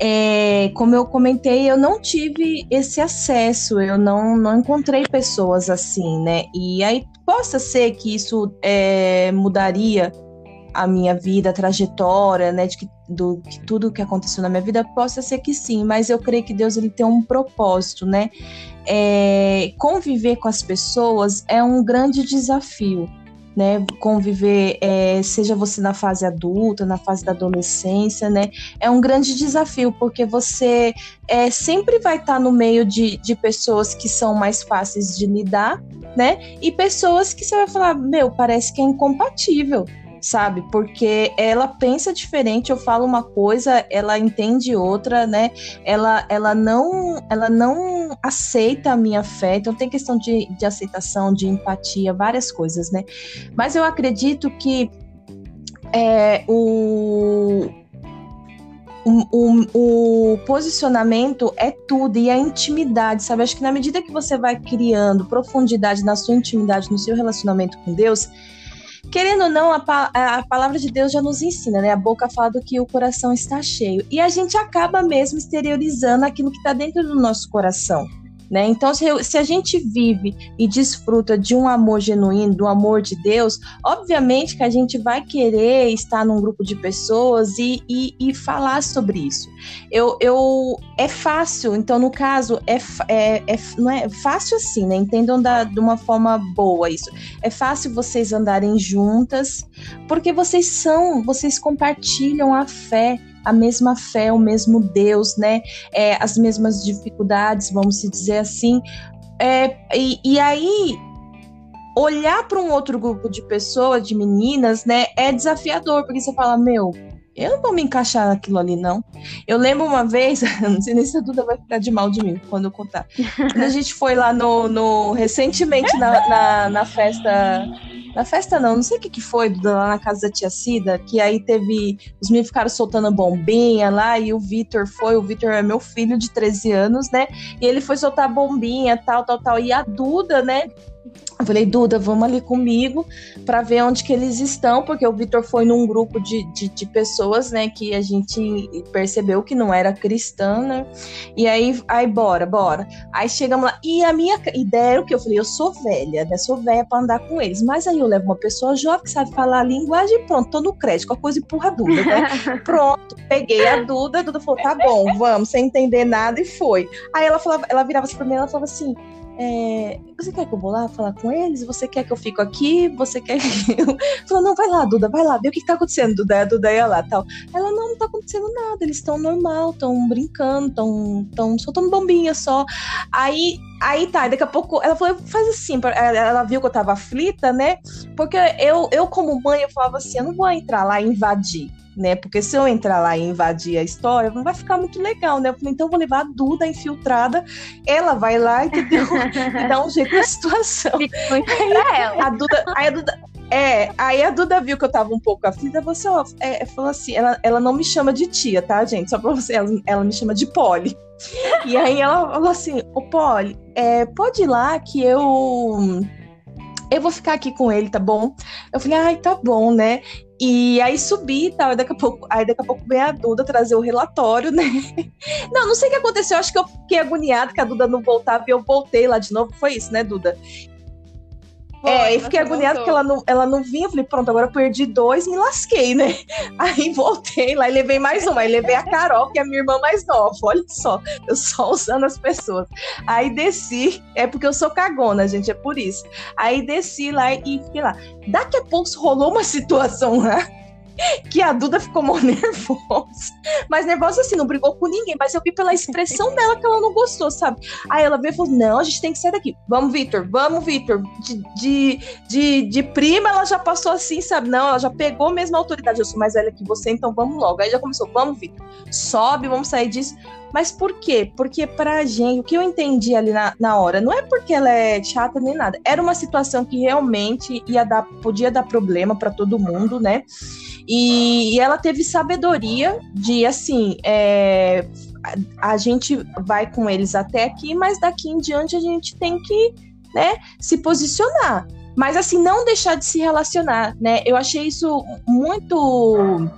É, como eu comentei, eu não tive esse acesso, eu não, não encontrei pessoas assim, né? E aí possa ser que isso é, mudaria a minha vida, a trajetória, né? De que do que tudo que aconteceu na minha vida, possa ser que sim, mas eu creio que Deus ele tem um propósito, né? É, conviver com as pessoas é um grande desafio né? Conviver, é, seja você na fase adulta, na fase da adolescência, né? É um grande desafio, porque você é, sempre vai estar no meio de, de pessoas que são mais fáceis de lidar, né? E pessoas que você vai falar, meu, parece que é incompatível sabe? Porque ela pensa diferente, eu falo uma coisa, ela entende outra, né? Ela, ela não ela não aceita a minha fé, então tem questão de, de aceitação, de empatia, várias coisas, né? Mas eu acredito que é, o, o, o, o, posicionamento é tudo e a intimidade, sabe? Acho que na medida que você vai criando profundidade na sua intimidade, no seu relacionamento com Deus, querendo ou não, a, a, palavra de Deus já nos ensina, né? A boca fala do que o coração está cheio. E a gente acaba mesmo exteriorizando aquilo que está dentro do nosso coração. Né? Então, se, se, a gente vive e desfruta de um amor genuíno, do amor de Deus, obviamente que a gente vai querer estar num grupo de pessoas e, e, e falar sobre isso. Eu, eu, é fácil, então, no caso, é, é, é, não é fácil assim, né? Entendam da, de uma forma boa isso. É fácil vocês andarem juntas, porque vocês são, vocês compartilham a fé a mesma fé, o mesmo Deus, né? É, as mesmas dificuldades, vamos dizer assim. É, e, e aí olhar para um outro grupo de pessoas, de meninas, né, é desafiador, porque você fala, meu, eu não vou me encaixar naquilo ali, não. Eu lembro uma vez, não sei nem se a Duda vai ficar de mal de mim quando eu contar. Quando a gente foi lá no. no recentemente na, na, na festa na festa não, não sei o que, que foi, lá na casa da tia Cida, que aí teve. Os meninos ficaram soltando bombinha lá, e o Vitor foi, o Vitor é meu filho de 13 anos, né? E ele foi soltar bombinha, tal, tal, tal. E a Duda, né? Eu falei, Duda, vamos ali comigo para ver onde que eles estão, porque o Vitor foi num grupo de, de, de, pessoas, né, que a gente percebeu que não era cristã, né? E aí, aí, bora, bora. Aí chegamos lá, e a minha ideia era o que? Eu falei, eu sou velha, né? Sou velha para andar com eles, mas aí eu levo uma pessoa jovem que sabe falar a linguagem, pronto, tô no crédito, a coisa empurra a Duda, né? pronto, peguei a Duda, a Duda falou, tá bom, vamos, sem entender nada, e foi. Aí ela falava, ela virava assim pra mim, ela falava assim, é, você quer que eu vou lá falar com eles? Você quer que eu fico aqui? Você quer que eu... Falou, não, vai lá, Duda, vai lá, vê o que, tá acontecendo, Duda, a Duda ia lá, tal. Ela, não, não tá acontecendo nada, eles estão normal, estão brincando, estão tão soltando bombinha só. Aí, aí tá, daqui a pouco, ela falou, faz assim, ela viu que eu tava aflita, né? Porque eu, eu como mãe, eu falava assim, eu não vou entrar lá e invadir né? Porque se eu entrar lá e invadir a história, não vai ficar muito legal, né? Eu falei, então eu vou levar a Duda infiltrada, ela vai lá entendeu? e dá um jeito na situação. aí, ela. A Duda, aí a Duda, é, aí a Duda viu que eu tava um pouco aflita, você ó, é, falou assim, ela, ela não me chama de tia, tá, gente? Só pra você, ela, ela me chama de Polly. E aí ela falou assim, ô Polly, é, pode ir lá que eu eu vou ficar aqui com ele, tá bom? Eu falei, ai, tá bom, né? E aí subi e tal, e daqui a pouco, aí daqui a pouco veio a Duda trazer o relatório, né? Não, não sei o que aconteceu, acho que eu fiquei agoniada que a Duda não voltava e eu voltei lá de novo, foi isso, né, Duda? É, e fiquei agoniada porque ela não, ela não vinha. Eu falei, pronto, agora eu perdi dois, me lasquei, né? Aí voltei lá e levei mais uma. Aí levei a Carol, que é a minha irmã mais nova. Olha só, eu só usando as pessoas. Aí desci, é porque eu sou cagona, gente, é por isso. Aí desci lá e fiquei lá. Daqui a pouco rolou uma situação lá que a Duda ficou mó nervosa. Mas nervosa assim, não brigou com ninguém, mas eu vi pela expressão dela que ela não gostou, sabe? Aí ela veio e falou: não, a gente tem que sair daqui. Vamos, Vitor, vamos, Vitor. De, de, de, de, prima, ela já passou assim, sabe? Não, ela já pegou mesmo a autoridade. Eu sou mais velha que você, então vamos logo. Aí já começou: vamos, Vitor, sobe, vamos sair disso. Mas por quê? Porque pra gente, o que eu entendi ali na, na hora, não é porque ela é chata nem nada. Era uma situação que realmente ia dar, podia dar problema para todo mundo, né? E, e ela teve sabedoria de, assim, é, a, a gente vai com eles até aqui, mas daqui em diante a gente tem que né, se posicionar. Mas assim, não deixar de se relacionar, né? Eu achei isso muito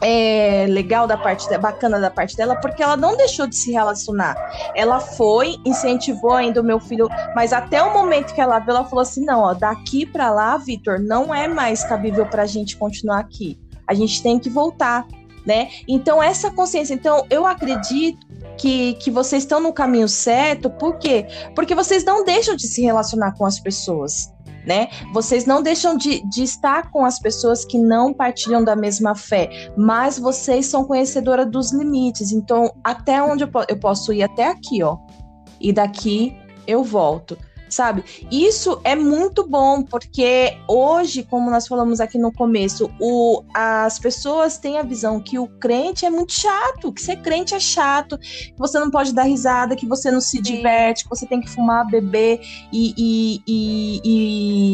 é, legal da parte bacana da parte dela, porque ela não deixou de se relacionar. Ela foi, incentivou ainda o meu filho, mas até o momento que ela viu, ela falou assim: não, ó, daqui para lá, Vitor, não é mais cabível para a gente continuar aqui. A gente tem que voltar né? Então, essa consciência. Então, eu acredito que, que vocês estão no caminho certo, por quê? Porque vocês não deixam de se relacionar com as pessoas. Né? Vocês não deixam de, de estar com as pessoas que não partilham da mesma fé, mas vocês são conhecedora dos limites. Então, até onde eu, eu posso ir? Até aqui, ó. E daqui eu volto sabe? Isso é muito bom, porque hoje, como nós falamos aqui no começo, o, as pessoas têm a visão que o crente é muito chato, que ser crente é chato, que você não pode dar risada, que você não se Sim. diverte, que você tem que fumar, beber e, e, e,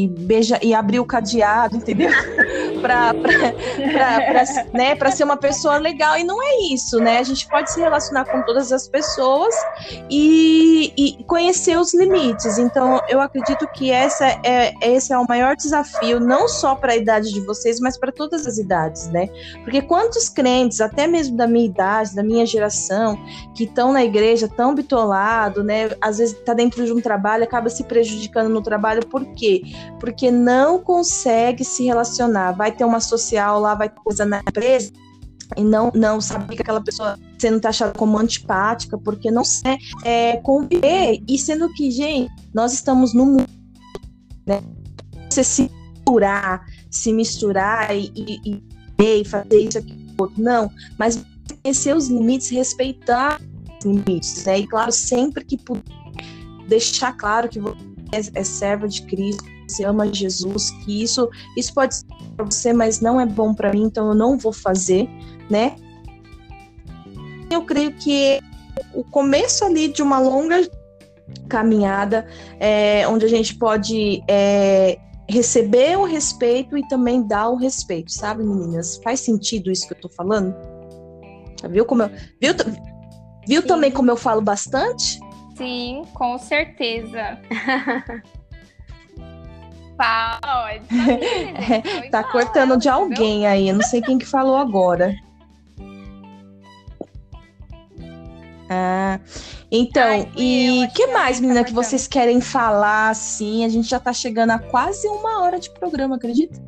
e beija, e abrir o cadeado, entendeu? pra, pra, pra, pra, né, pra ser uma pessoa legal. E não é isso, né? A gente pode se relacionar com todas as pessoas e, e conhecer os limites. Então, então, eu acredito que essa é, esse é o maior desafio, não só para a idade de vocês, mas para todas as idades, né? Porque quantos crentes, até mesmo da minha idade, da minha geração, que estão na igreja tão bitolado, né? Às vezes está dentro de um trabalho, acaba se prejudicando no trabalho, por quê? Porque não consegue se relacionar. Vai ter uma social lá, vai ter coisa na empresa, e não, não sabe que aquela pessoa sendo taxada como antipática, porque não sei é, conviver, e sendo que, gente, nós estamos no mundo, né? Você se misturar, se misturar e, e, e fazer isso aqui, não, mas conhecer os limites, respeitar os limites, né? E claro, sempre que puder, deixar claro que você é, é serva de Cristo, você ama Jesus, que isso, isso pode ser para você, mas não é bom para mim, então eu não vou fazer, né? Eu creio que o começo ali de uma longa caminhada, é, onde a gente pode é, receber o respeito e também dar o respeito, sabe, meninas? Faz sentido isso que eu tô falando? Viu como eu. Viu, viu também como eu falo bastante? Sim, com certeza. Pode. Tá, tá cortando de alguém aí, eu não sei quem que falou agora. Ah, então, Ai, e que mais, menina, que vocês querem falar assim? A gente já tá chegando a quase uma hora de programa, acredita?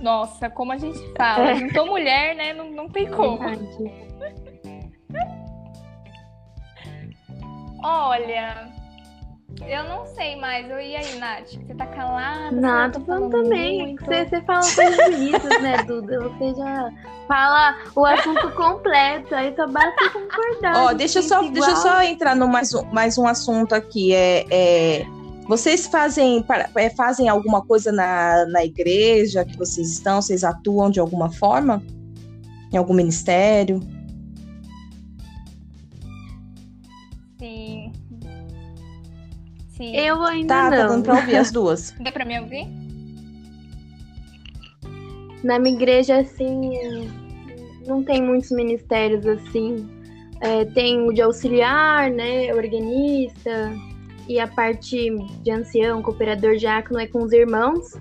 Nossa, como a gente fala, é. juntou mulher, né? Não, não tem como. Olha, eu não sei mais. Eu ia aí, Nath? Você tá calada? Não, tô falando também. Você, você fala coisas bonitas, né, Duda? Você já fala o assunto completo, aí só basta concordar. Ó, deixa, só, deixa eu só entrar no mais um, mais um assunto aqui. É, é, vocês fazem, é, fazem alguma coisa na, na igreja que vocês estão? Vocês atuam de alguma forma? Em algum ministério? Sim. Eu ainda tá, não. Tá dando pra ouvir as duas. Dá pra me ouvir? Na minha igreja, assim, não tem muitos ministérios assim. É, tem o de auxiliar, né, organista, e a parte de ancião, cooperador diácono é com os irmãos.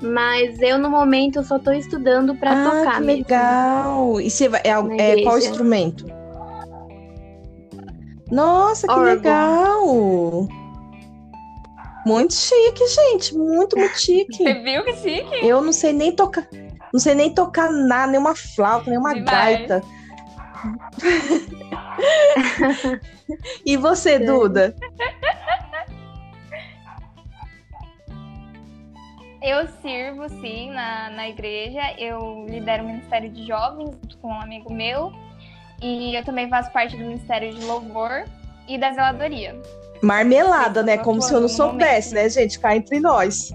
Mas eu, no momento, eu só tô estudando para ah, tocar. Que legal! E você vai, é, é, qual instrumento? Nossa, que Orgon. legal! Muito chique, gente. Muito, muito chique. Você viu que chique? Eu não sei nem tocar. Não sei nem tocar nada, nem uma flauta, nem uma Demais. gaita. e você, Duda? Eu sirvo, sim, na, na igreja. Eu lidero o Ministério de Jovens junto com um amigo meu. E eu também faço parte do Ministério de Louvor e da zeladoria. Marmelada, né? Como se eu não soubesse, né, gente? Cá entre nós.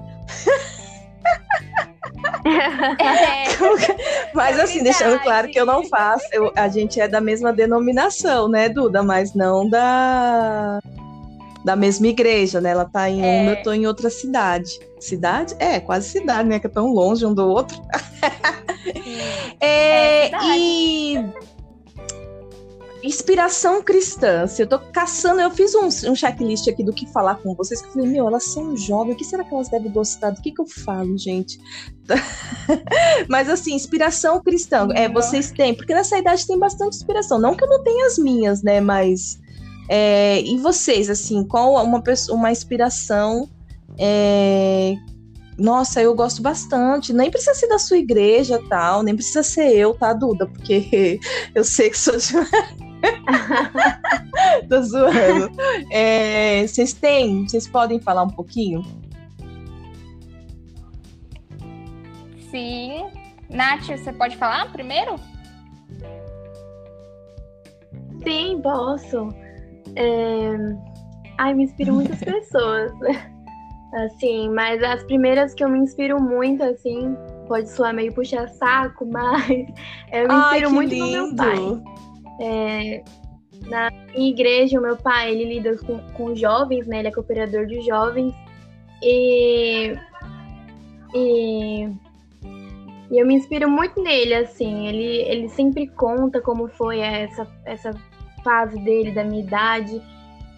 É. Mas assim, é deixando claro que eu não faço, eu, a gente é da mesma denominação, né, Duda? Mas não da da mesma igreja, né? Ela tá em é. uma, eu tô em outra cidade. Cidade? É, quase cidade, né? Que é tão longe um do outro. é, é e Inspiração cristã. Se eu tô caçando, eu fiz um, um checklist aqui do que falar com vocês, que eu falei, meu, elas são jovens, o que será que elas devem gostar? Do que que eu falo, gente? Mas assim, inspiração cristã, é, vocês têm, porque nessa idade tem bastante inspiração. Não que eu não tenha as minhas, né? Mas. É, e vocês, assim, qual uma, uma inspiração é, nossa, eu gosto bastante. Nem precisa ser da sua igreja, tal, nem precisa ser eu, tá, Duda? Porque eu sei que sou de... Tô zoando. É, vocês têm, vocês podem falar um pouquinho? Sim. Nath, você pode falar primeiro? Sim, posso. É... Ai, me inspiro muitas pessoas. assim, mas as primeiras que eu me inspiro muito, assim, pode soar meio puxar saco, mas eu me inspiro Ai, muito lindo. no meu pai. É, na minha igreja, o meu pai, ele lida com, com jovens, né? Ele é cooperador de jovens. E, e, e eu me inspiro muito nele, assim. Ele, ele sempre conta como foi essa, essa fase dele, da minha idade.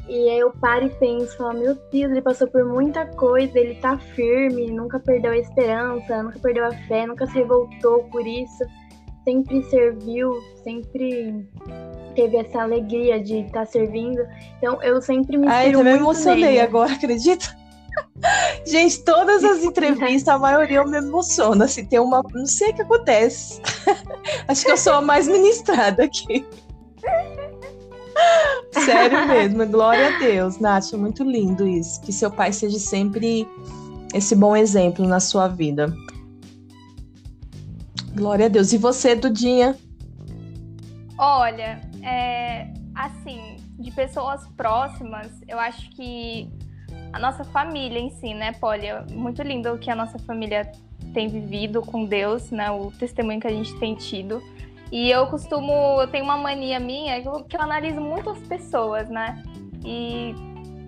E aí eu paro e penso, meu Deus, ele passou por muita coisa, ele tá firme, nunca perdeu a esperança, nunca perdeu a fé, nunca se revoltou por isso, sempre serviu, sempre teve essa alegria de estar tá servindo. Então eu sempre me Ai, eu me emocionei nele. agora, acredita? Gente, todas as entrevistas, a maioria eu me emociona. Se tem uma. Não sei o que acontece. Acho que eu sou a mais ministrada aqui. Sério mesmo, glória a Deus, Nath, é muito lindo isso. Que seu pai seja sempre esse bom exemplo na sua vida. Glória a Deus. E você, Dudinha? Olha, é, assim, de pessoas próximas, eu acho que a nossa família em si, né, Polly? É muito lindo o que a nossa família tem vivido com Deus, né? O testemunho que a gente tem tido. E eu costumo, eu tenho uma mania minha que eu, que eu analiso muito as pessoas, né? E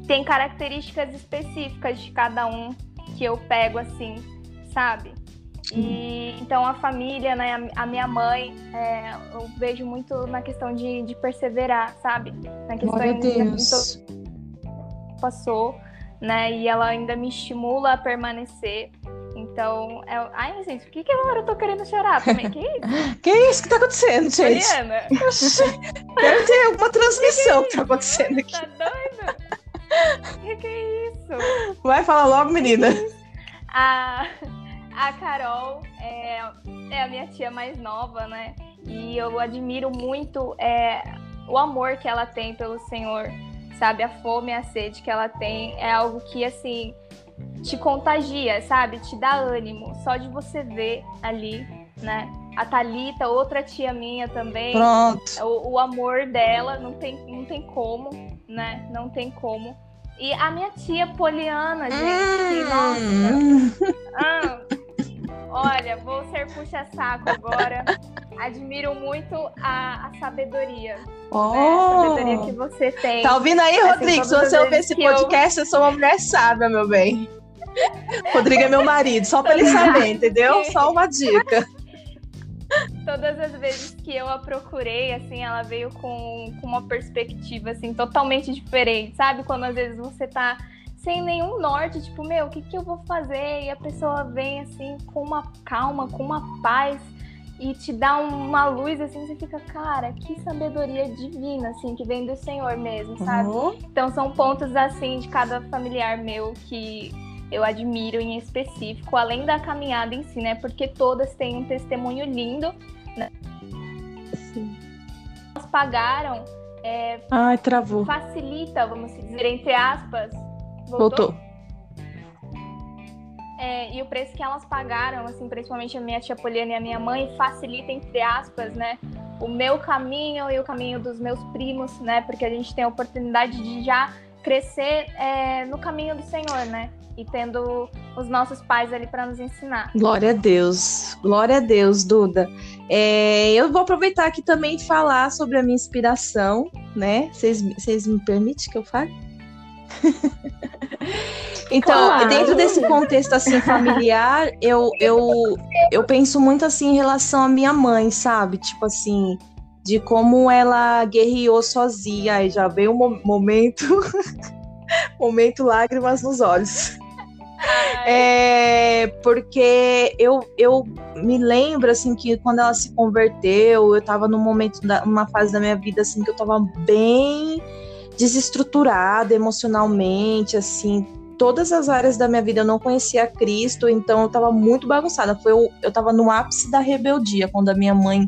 tem características específicas de cada um que eu pego assim, sabe? E então a família, né, a, minha mãe, é, eu vejo muito na questão de, de perseverar, sabe? Na questão Glória de, Deus. passou, né? E ela ainda me estimula a permanecer. Então, é... ai, gente, o que que agora eu tô querendo chorar também? Que isso? que isso que tá acontecendo, gente? Mariana. Deve ter alguma transmissão que, que, que tá acontecendo aqui. Tá doida? que que é isso? Vai falar logo, menina. A, a Carol é, é a minha tia mais nova, né? E eu admiro muito é, o amor que ela tem pelo Senhor, sabe? A fome e a sede que ela tem é algo que, assim, te contagia, sabe? Te dá ânimo só de você ver ali, né? A Talita, outra tia minha também. Pronto. O, o, amor dela não tem, não tem como, né? Não tem como. E a minha tia Poliana, gente, hum. nossa. Ah, olha, vou ser puxa-saco agora. Admiro muito a, a sabedoria. Oh. Né? A sabedoria que você tem. Tá ouvindo aí, assim, Rodrigo? Se você ouvir esse podcast, eu... eu sou uma mulher sábia, meu bem. Rodrigo é meu marido, só para ele saber, entendeu? Só uma dica. Todas as vezes que eu a procurei, assim, ela veio com, com uma perspectiva, assim, totalmente diferente, sabe? Quando às vezes você tá sem nenhum norte, tipo, meu, o que, que eu vou fazer? E a pessoa vem, assim, com uma calma, com uma paz e te dá uma luz, assim, você fica, cara, que sabedoria divina, assim, que vem do Senhor mesmo, sabe? Uhum. Então são pontos, assim, de cada familiar meu que eu admiro em específico, além da caminhada em si, né? Porque todas têm um testemunho lindo, né? Sim. Elas pagaram. É, Ai, travou. Facilita, vamos dizer, entre aspas. Voltou? Voltou. É, e o preço que elas pagaram, assim, principalmente a minha tia Poliana e a minha mãe, facilita, entre aspas, né? O meu caminho e o caminho dos meus primos, né? Porque a gente tem a oportunidade de já crescer é, no caminho do Senhor, né? e tendo os nossos pais ali para nos ensinar. Glória a Deus, glória a Deus, Duda. É, eu vou aproveitar aqui também e falar sobre a minha inspiração, né? Vocês me permitem que eu fale? então, claro. dentro desse contexto assim familiar, eu, eu, eu penso muito assim em relação à minha mãe, sabe? Tipo assim, de como ela guerreou sozinha. e já veio um momento, momento lágrimas nos olhos. É, porque eu, eu me lembro, assim, que quando ela se converteu, eu tava num momento, da, numa fase da minha vida, assim, que eu tava bem desestruturada emocionalmente, assim, todas as áreas da minha vida eu não conhecia Cristo, então eu tava muito bagunçada. Foi eu, eu tava no ápice da rebeldia, quando a minha mãe,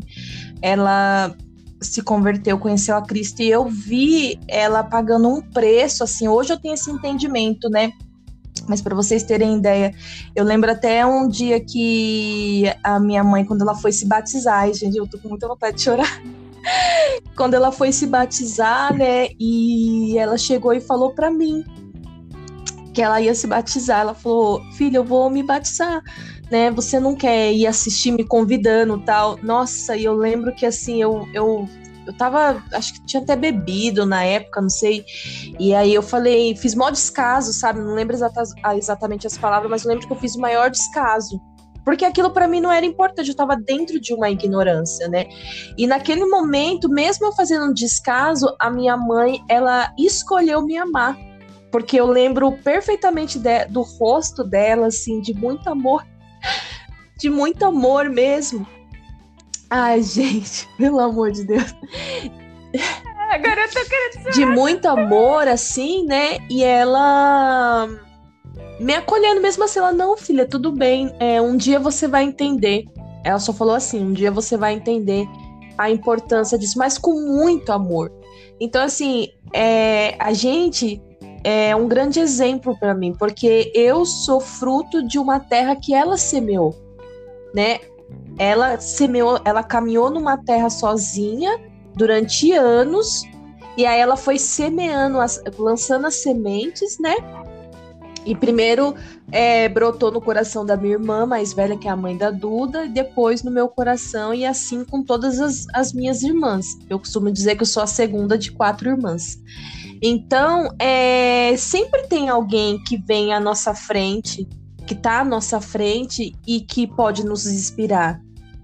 ela se converteu, conheceu a Cristo, e eu vi ela pagando um preço, assim, hoje eu tenho esse entendimento, né? Mas para vocês terem ideia, eu lembro até um dia que a minha mãe, quando ela foi se batizar, ai, gente, eu tô com muita vontade de chorar. Quando ela foi se batizar, né, e ela chegou e falou para mim que ela ia se batizar. Ela falou: "Filha, eu vou me batizar, né? Você não quer ir assistir me convidando, tal?". Nossa, e eu lembro que assim, eu eu eu tava, acho que tinha até bebido na época, não sei. E aí eu falei, fiz maior descaso, sabe? Não lembro exata, exatamente as palavras, mas eu lembro que eu fiz o maior descaso. Porque aquilo para mim não era importante, eu estava dentro de uma ignorância, né? E naquele momento, mesmo eu fazendo um descaso, a minha mãe, ela escolheu me amar. Porque eu lembro perfeitamente de, do rosto dela, assim, de muito amor. De muito amor mesmo. Ai, gente, pelo amor de Deus. Agora eu tô querendo De muito amor, assim, né? E ela me acolhendo mesmo assim. Ela, não, filha, tudo bem. É, um dia você vai entender. Ela só falou assim: um dia você vai entender a importância disso, mas com muito amor. Então, assim, é, a gente é um grande exemplo para mim, porque eu sou fruto de uma terra que ela semeou, né? ela semeou, ela caminhou numa terra sozinha durante anos e aí ela foi semeando, as, lançando as sementes, né? E primeiro é, brotou no coração da minha irmã mais velha, que é a mãe da Duda, e depois no meu coração, e assim com todas as, as minhas irmãs. Eu costumo dizer que eu sou a segunda de quatro irmãs. Então, é, sempre tem alguém que vem à nossa frente, que está à nossa frente e que pode nos inspirar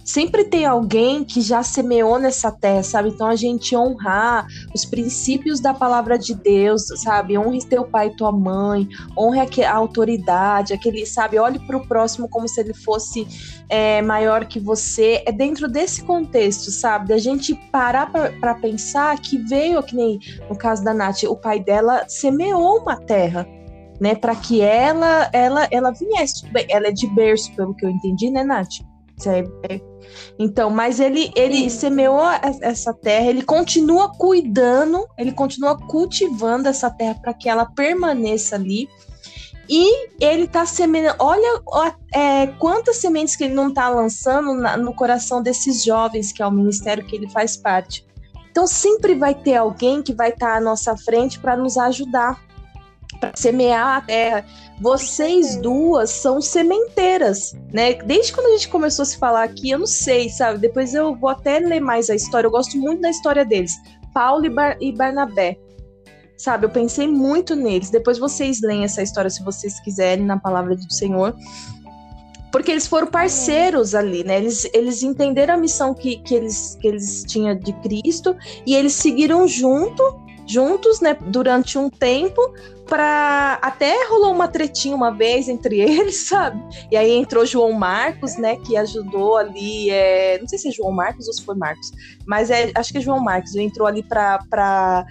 sempre tem alguém que já semeou nessa terra, sabe? Então a gente honrar os princípios da palavra de Deus, sabe? Honre teu pai e tua mãe, honre a autoridade, aquele, sabe? Olhe para o próximo como se ele fosse é, maior que você. É dentro desse contexto, sabe? Da gente parar para pensar que veio, que nem no caso da Nath, o pai dela semeou uma terra. Né, para que ela ela ela viesse, ela é de berço, pelo que eu entendi, né, Nath? Então, mas ele, ele semeou essa terra, ele continua cuidando, ele continua cultivando essa terra para que ela permaneça ali. E ele está semeando. Olha é, quantas sementes que ele não está lançando na, no coração desses jovens, que é o ministério que ele faz parte. Então, sempre vai ter alguém que vai estar tá à nossa frente para nos ajudar para semear a terra. Vocês duas são sementeiras, né? Desde quando a gente começou a se falar aqui, eu não sei, sabe? Depois eu vou até ler mais a história. Eu gosto muito da história deles, Paulo e, Bar e Barnabé. Sabe, eu pensei muito neles. Depois vocês leem essa história se vocês quiserem na palavra do Senhor porque eles foram parceiros ali, né? Eles, eles entenderam a missão que, que, eles, que eles tinham de Cristo e eles seguiram junto, juntos, né, durante um tempo, para até rolou uma tretinha uma vez entre eles, sabe? E aí entrou João Marcos, né, que ajudou ali, é, não sei se é João Marcos ou se foi Marcos, mas é, acho que é João Marcos, entrou ali para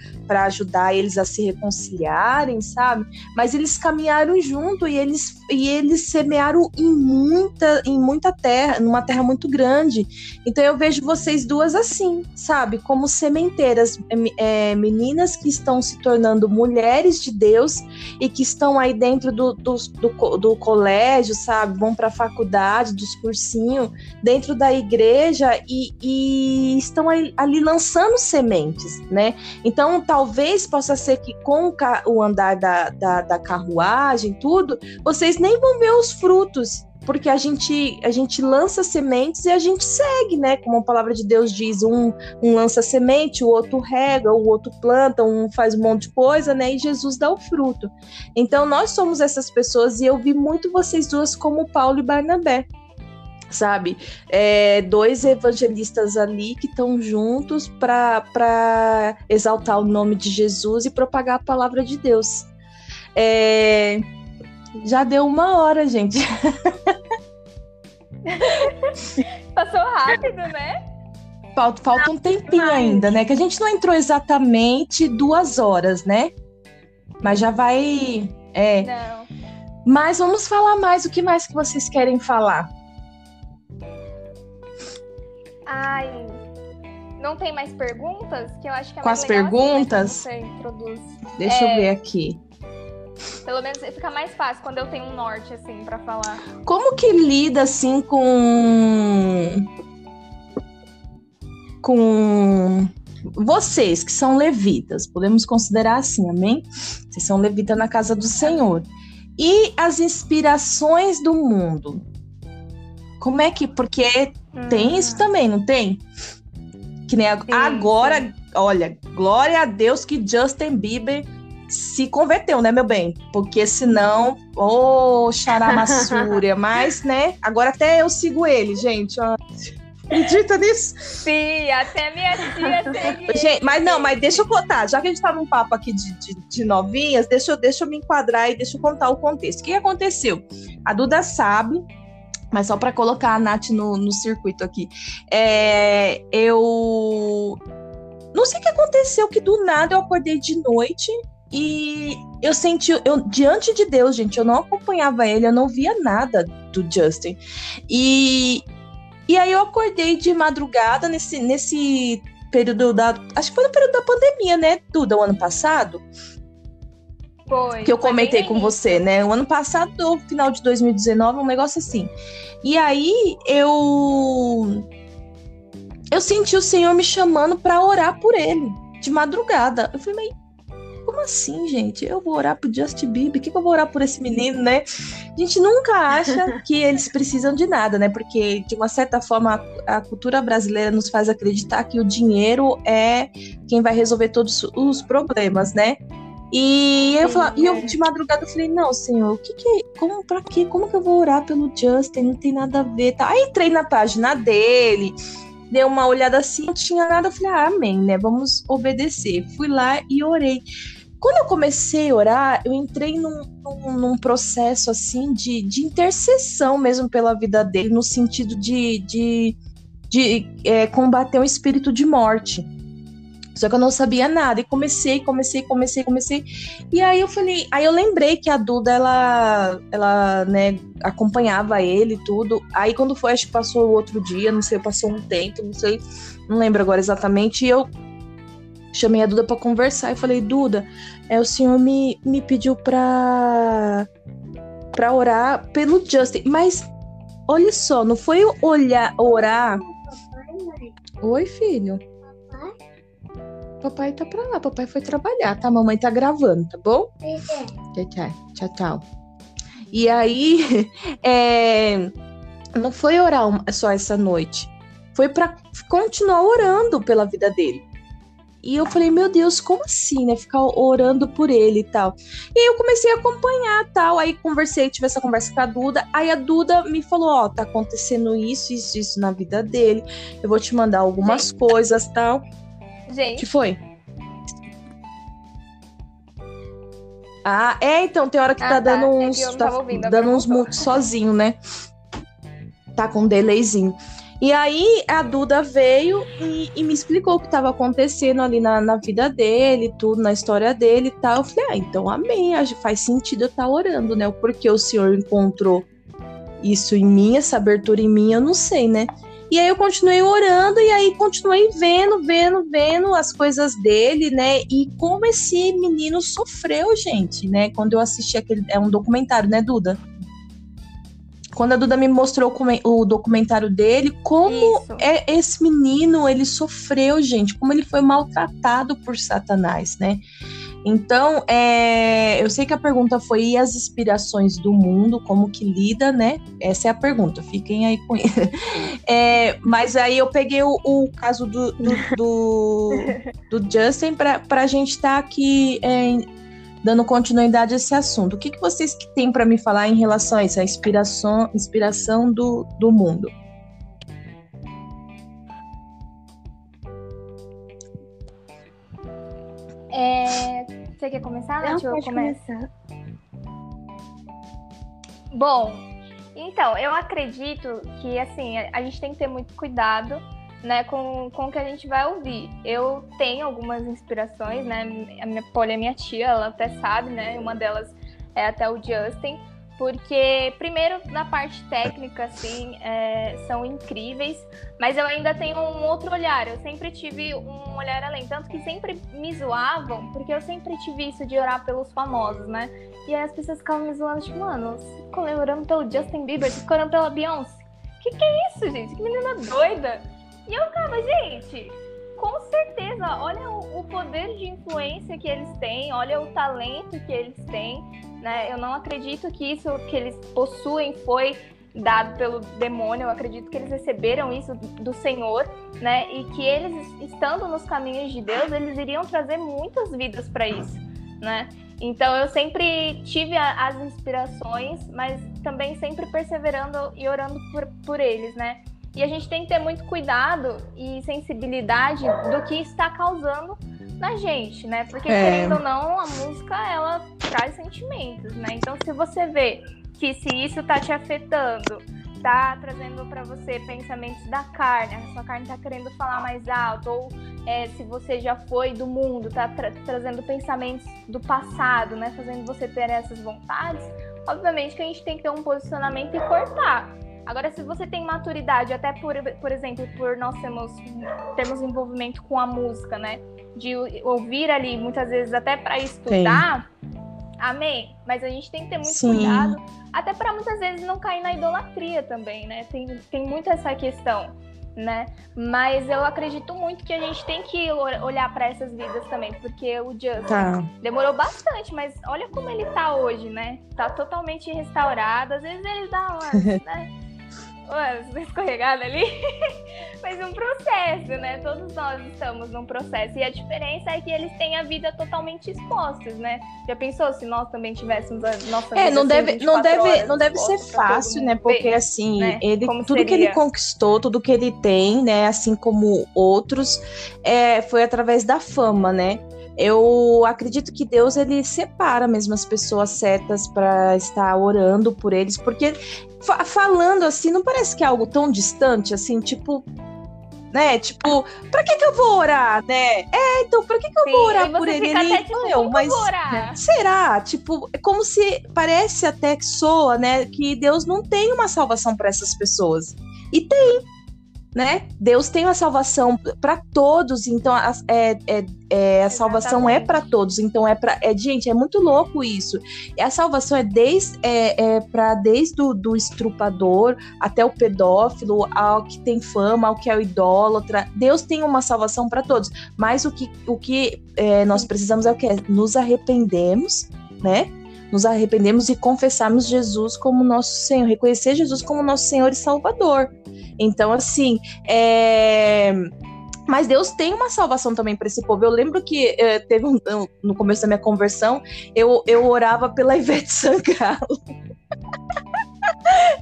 ajudar eles a se reconciliarem, sabe? Mas eles caminharam junto e eles e eles semearam em muita em muita terra, numa terra muito grande. Então eu vejo vocês duas assim, sabe? Como sementeiras, é, é meninas que estão se tornando mulheres de Deus Deus e que estão aí dentro do, do, do, do colégio, sabe? Vão para a faculdade, dos cursinhos, dentro da igreja e, e estão aí, ali lançando sementes, né? Então, talvez possa ser que com o andar da, da, da carruagem, tudo, vocês nem vão ver os frutos porque a gente, a gente lança sementes e a gente segue, né? Como a palavra de Deus diz, um, um lança semente, o outro rega, o outro planta, um faz um monte de coisa, né? E Jesus dá o fruto. Então nós somos essas pessoas e eu vi muito vocês duas como Paulo e Barnabé. Sabe, é, dois evangelistas ali que estão juntos para exaltar o nome de Jesus e propagar a palavra de Deus. É, já deu uma hora, gente. Passou rápido, né? Falta, falta um tempinho ainda, né? Que a gente não entrou exatamente duas horas, né? Mas já vai. É. Não. Mas vamos falar mais. O que mais que vocês querem falar? Ai. Não tem mais perguntas? Que eu acho que é Com as assim, né, perguntas? você introduz. Deixa eu É. ver aqui. Pelo menos fica mais fácil quando eu tenho um norte, assim, pra falar. Como que lida assim com com vocês que são levitas, podemos considerar assim, amém? Vocês são levitas na casa do Senhor. E as inspirações do mundo. Como é que porque tem Hum. isso também, não tem? Que nem Sim, agora, olha, glória a Deus que Justin Bieber se converteu, né, meu bem? Porque senão, ô, charamassúria, mas, né, agora até eu sigo ele, gente, ó. Acredita nisso? Sim, até minha tia segue. Gente, mas não, mas deixa eu contar, já que a gente tá num papo aqui de, de, de novinhas, deixa eu, deixa eu me enquadrar e deixa eu contar o contexto. O que aconteceu? A Duda sabe, mas só para colocar a Nath no, no circuito aqui. É, eu não sei o que aconteceu, que do nada eu acordei de noite e eu senti, eu, diante de Deus, gente, eu não acompanhava ele, eu não via nada do Justin. E, e aí eu acordei de madrugada nesse, nesse período da. Acho que foi no período da pandemia, né, Duda, o ano passado? Foi. que eu comentei com você, né? O ano passado, final de 2019, um negócio assim. E aí eu eu senti o Senhor me chamando para orar por ele de madrugada. Eu falei, mas como assim, gente? Eu vou orar pro Justin Bieber? O que, que eu vou orar por esse menino, né? A gente nunca acha que eles precisam de nada, né? Porque, de uma certa forma, a, a cultura brasileira nos faz acreditar que o dinheiro é quem vai resolver todos os problemas, né? E eu, e eu é. de madrugada eu falei, não, senhor, o que que, como, pra quê? Como que eu vou orar pelo Justin? Não tem nada a ver, tá? Aí entrei na página dele, dei uma olhada assim, não tinha nada, eu falei, ah, amém, né? Vamos obedecer. Fui lá e orei. Quando eu comecei a orar, eu entrei num, num, num processo assim de, de intercessão mesmo pela vida dele, no sentido de, de, de é, combater um espírito de morte. Só que eu não sabia nada. E comecei, comecei, comecei, comecei. E aí eu falei, aí eu lembrei que a Duda, ela, ela, né, acompanhava ele e tudo. Aí quando foi, acho que passou o outro dia, não sei, passou um tempo, não sei, não lembro agora exatamente. E eu chamei a Duda pra conversar e falei, Duda, é, o senhor me, me pediu pra, pra orar pelo Justin. Mas olha só, não foi olhar, orar. Oi, filho. Papai tá pra lá, papai foi trabalhar, tá? Mamãe tá gravando, tá bom? Tchau, tchau, tchau, tchau. E aí, é, não foi orar só essa noite, foi pra continuar orando pela vida dele. E eu falei, meu Deus, como assim, né? Ficar orando por ele e tal. E aí eu comecei a acompanhar tal. Aí conversei, tive essa conversa com a Duda. Aí a Duda me falou: Ó, tá acontecendo isso, isso, isso na vida dele. Eu vou te mandar algumas coisas tal. O que Gente, foi? Ah, é, então, tem hora que Ah, tá tá. dando É uns. não tá ouvindo, dando uns mutos sozinho, né? Tá com um delayzinho. E aí a Duda veio e, e me explicou o que estava acontecendo ali na, na vida dele, tudo, na história dele e tal. Eu falei, ah, então amém, faz sentido eu estar orando, né? Porque o senhor encontrou isso em mim, essa abertura em mim, eu não sei, né? E aí eu continuei orando e aí continuei vendo, vendo, vendo as coisas dele, né? E como esse menino sofreu, gente, né? Quando eu assisti aquele. É um documentário, né, Duda? Quando a Duda me mostrou o documentário dele, como isso. é esse menino, ele sofreu, gente, como ele foi maltratado por Satanás, né? Então, é, eu sei que a pergunta foi e as inspirações do mundo, como que lida, né? Essa é a pergunta, fiquem aí com isso. É, mas aí eu peguei o, o caso do, do, do, do Justin para a gente estar aqui é, dando continuidade a esse assunto. O que, que vocês que têm para me falar em relação a isso, a inspiração, inspiração do, do mundo? É, Você quer começar, Nath? eu pode começo? começar. Bom, então, eu acredito que, assim, a gente tem que ter muito cuidado, né, com, com o que a gente vai ouvir. Eu tenho algumas inspirações, né, a minha Polly é minha tia, ela até sabe, né, uma delas é, até o Justin, porque, primeiro, na parte técnica, assim, é, são incríveis, mas eu ainda tenho um outro olhar. Eu sempre tive um olhar além, tanto que sempre me zoavam, porque eu sempre tive isso de orar pelos famosos, né? E aí as pessoas ficavam me zoando, tipo, mano, você ficou orando pelo Justin Bieber, você orando pela Beyoncé. Que que é isso, gente? Que menina doida! E eu ficava, gente, com certeza, olha o, o, poder de influência que eles têm, olha o talento que eles têm, né? Eu não acredito que isso que eles possuem foi dado pelo demônio, eu acredito que eles receberam isso do Senhor, né? E que eles, estando nos caminhos de Deus, eles iriam trazer muitas vidas para isso, né? Então eu sempre tive as inspirações, mas também sempre perseverando e orando por, por eles, né? E a gente tem que ter muito cuidado e sensibilidade do que está causando na gente, né? Porque, é. querendo ou não, a música, ela traz sentimentos, né? Então, se você vê que se isso tá te afetando, tá trazendo para você pensamentos da carne, a sua carne tá querendo falar mais alto, ou é, se você já foi do mundo, tá tra trazendo pensamentos do passado, né? Fazendo você ter essas vontades, obviamente que a gente tem que ter um posicionamento e cortar. Agora, se você tem maturidade, até por, por exemplo, por nós temos, temos envolvimento com a música, né? De ouvir ali, muitas vezes até para estudar, Sim. amém. Mas a gente tem que ter muito Sim. cuidado, até para muitas vezes não cair na idolatria também, né? Tem, tem muito essa questão, né? Mas eu acredito muito que a gente tem que olhar para essas vidas também, porque o Justin tá. demorou bastante, mas olha como ele tá hoje, né? Tá totalmente restaurado. Às vezes ele dá uma, né? Escorregada ali, mas um processo, né? Todos nós estamos num processo. E a diferença é que eles têm a vida totalmente expostos, né? Já pensou se nós também tivéssemos a nossa é, vida? É, não deve, não deve, não deve ser fácil, né? Porque ver, assim, né? ele, tudo seria? que ele conquistou, tudo que ele tem, né? Assim como outros, é, foi através da fama, né? eu acredito que Deus ele separa mesmo as pessoas certas para estar orando por eles, porque falando assim, não parece que é algo tão distante assim, tipo, né? Tipo, pra que que eu vou orar, né? É, então, pra que que eu Sim, vou orar por ele? ele até, tipo, eu, mas será? Tipo, é como se parece até que soa, né, que Deus não tem uma salvação para essas pessoas. E tem, né? Deus tem a salvação para todos, então a, é, é, é a salvação é para todos, então é para é gente é muito louco isso. E a salvação é desde é, é para desde do, do estrupador até o pedófilo, ao que tem fama, ao que é o idólatra. Deus tem uma salvação para todos, mas o que o que é, nós precisamos é o que nos arrependemos, né? Nos arrependemos e confessarmos Jesus como nosso Senhor, reconhecer Jesus como nosso Senhor e Salvador. Então, assim, é... Mas Deus tem uma salvação também para esse povo. Eu lembro que é, teve um, no começo da minha conversão, eu, eu orava pela Ivete Sangalo.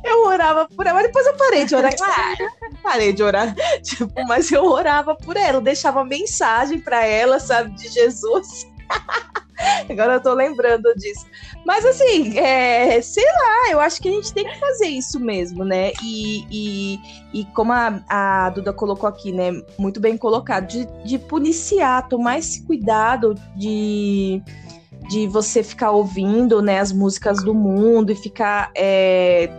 eu orava por ela, mas depois eu parei de orar. Claro, parei de orar. Tipo, mas eu orava por ela, eu deixava mensagem para ela, sabe, de Jesus. Agora eu tô lembrando disso. Mas assim, é, sei lá, eu acho que a gente tem que fazer isso mesmo, né? E, e, e como a, a, Duda colocou aqui, né? Muito bem colocado, de, de policiar, tomar esse cuidado de, de você ficar ouvindo né, as músicas do mundo e ficar é,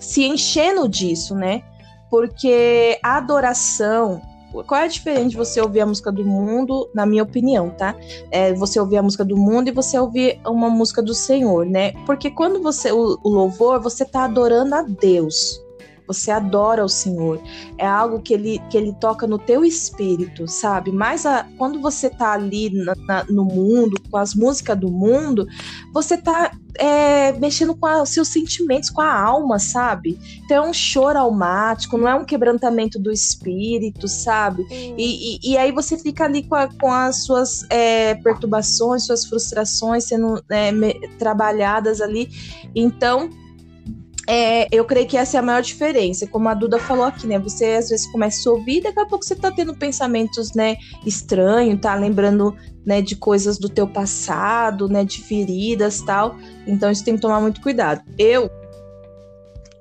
se enchendo disso, né? Porque a adoração qual é a diferença de você ouvir a música do mundo, na minha opinião, tá? É você ouvir a música do mundo e você ouvir uma música do Senhor, né? Porque quando você o, o louvor, você tá adorando a Deus. Você adora o Senhor. É algo que ele, que ele toca no teu espírito, sabe? Mas a, quando você tá ali na, na, no mundo, com as músicas do mundo, você tá é, mexendo com os seus sentimentos, com a alma, sabe? Então é um choro almático, não é um quebrantamento do espírito, sabe? E, e, e, aí você fica ali com, a, com as suas é, perturbações, suas frustrações sendo é, me, trabalhadas ali. Então é, eu creio que essa é a maior diferença. Como a Duda falou aqui, né? Você às vezes começa a ouvir, daqui a pouco você tá tendo pensamentos, né, estranhos, tá lembrando, né, de coisas do teu passado, né, de feridas tal. Então isso tem que tomar muito cuidado. Eu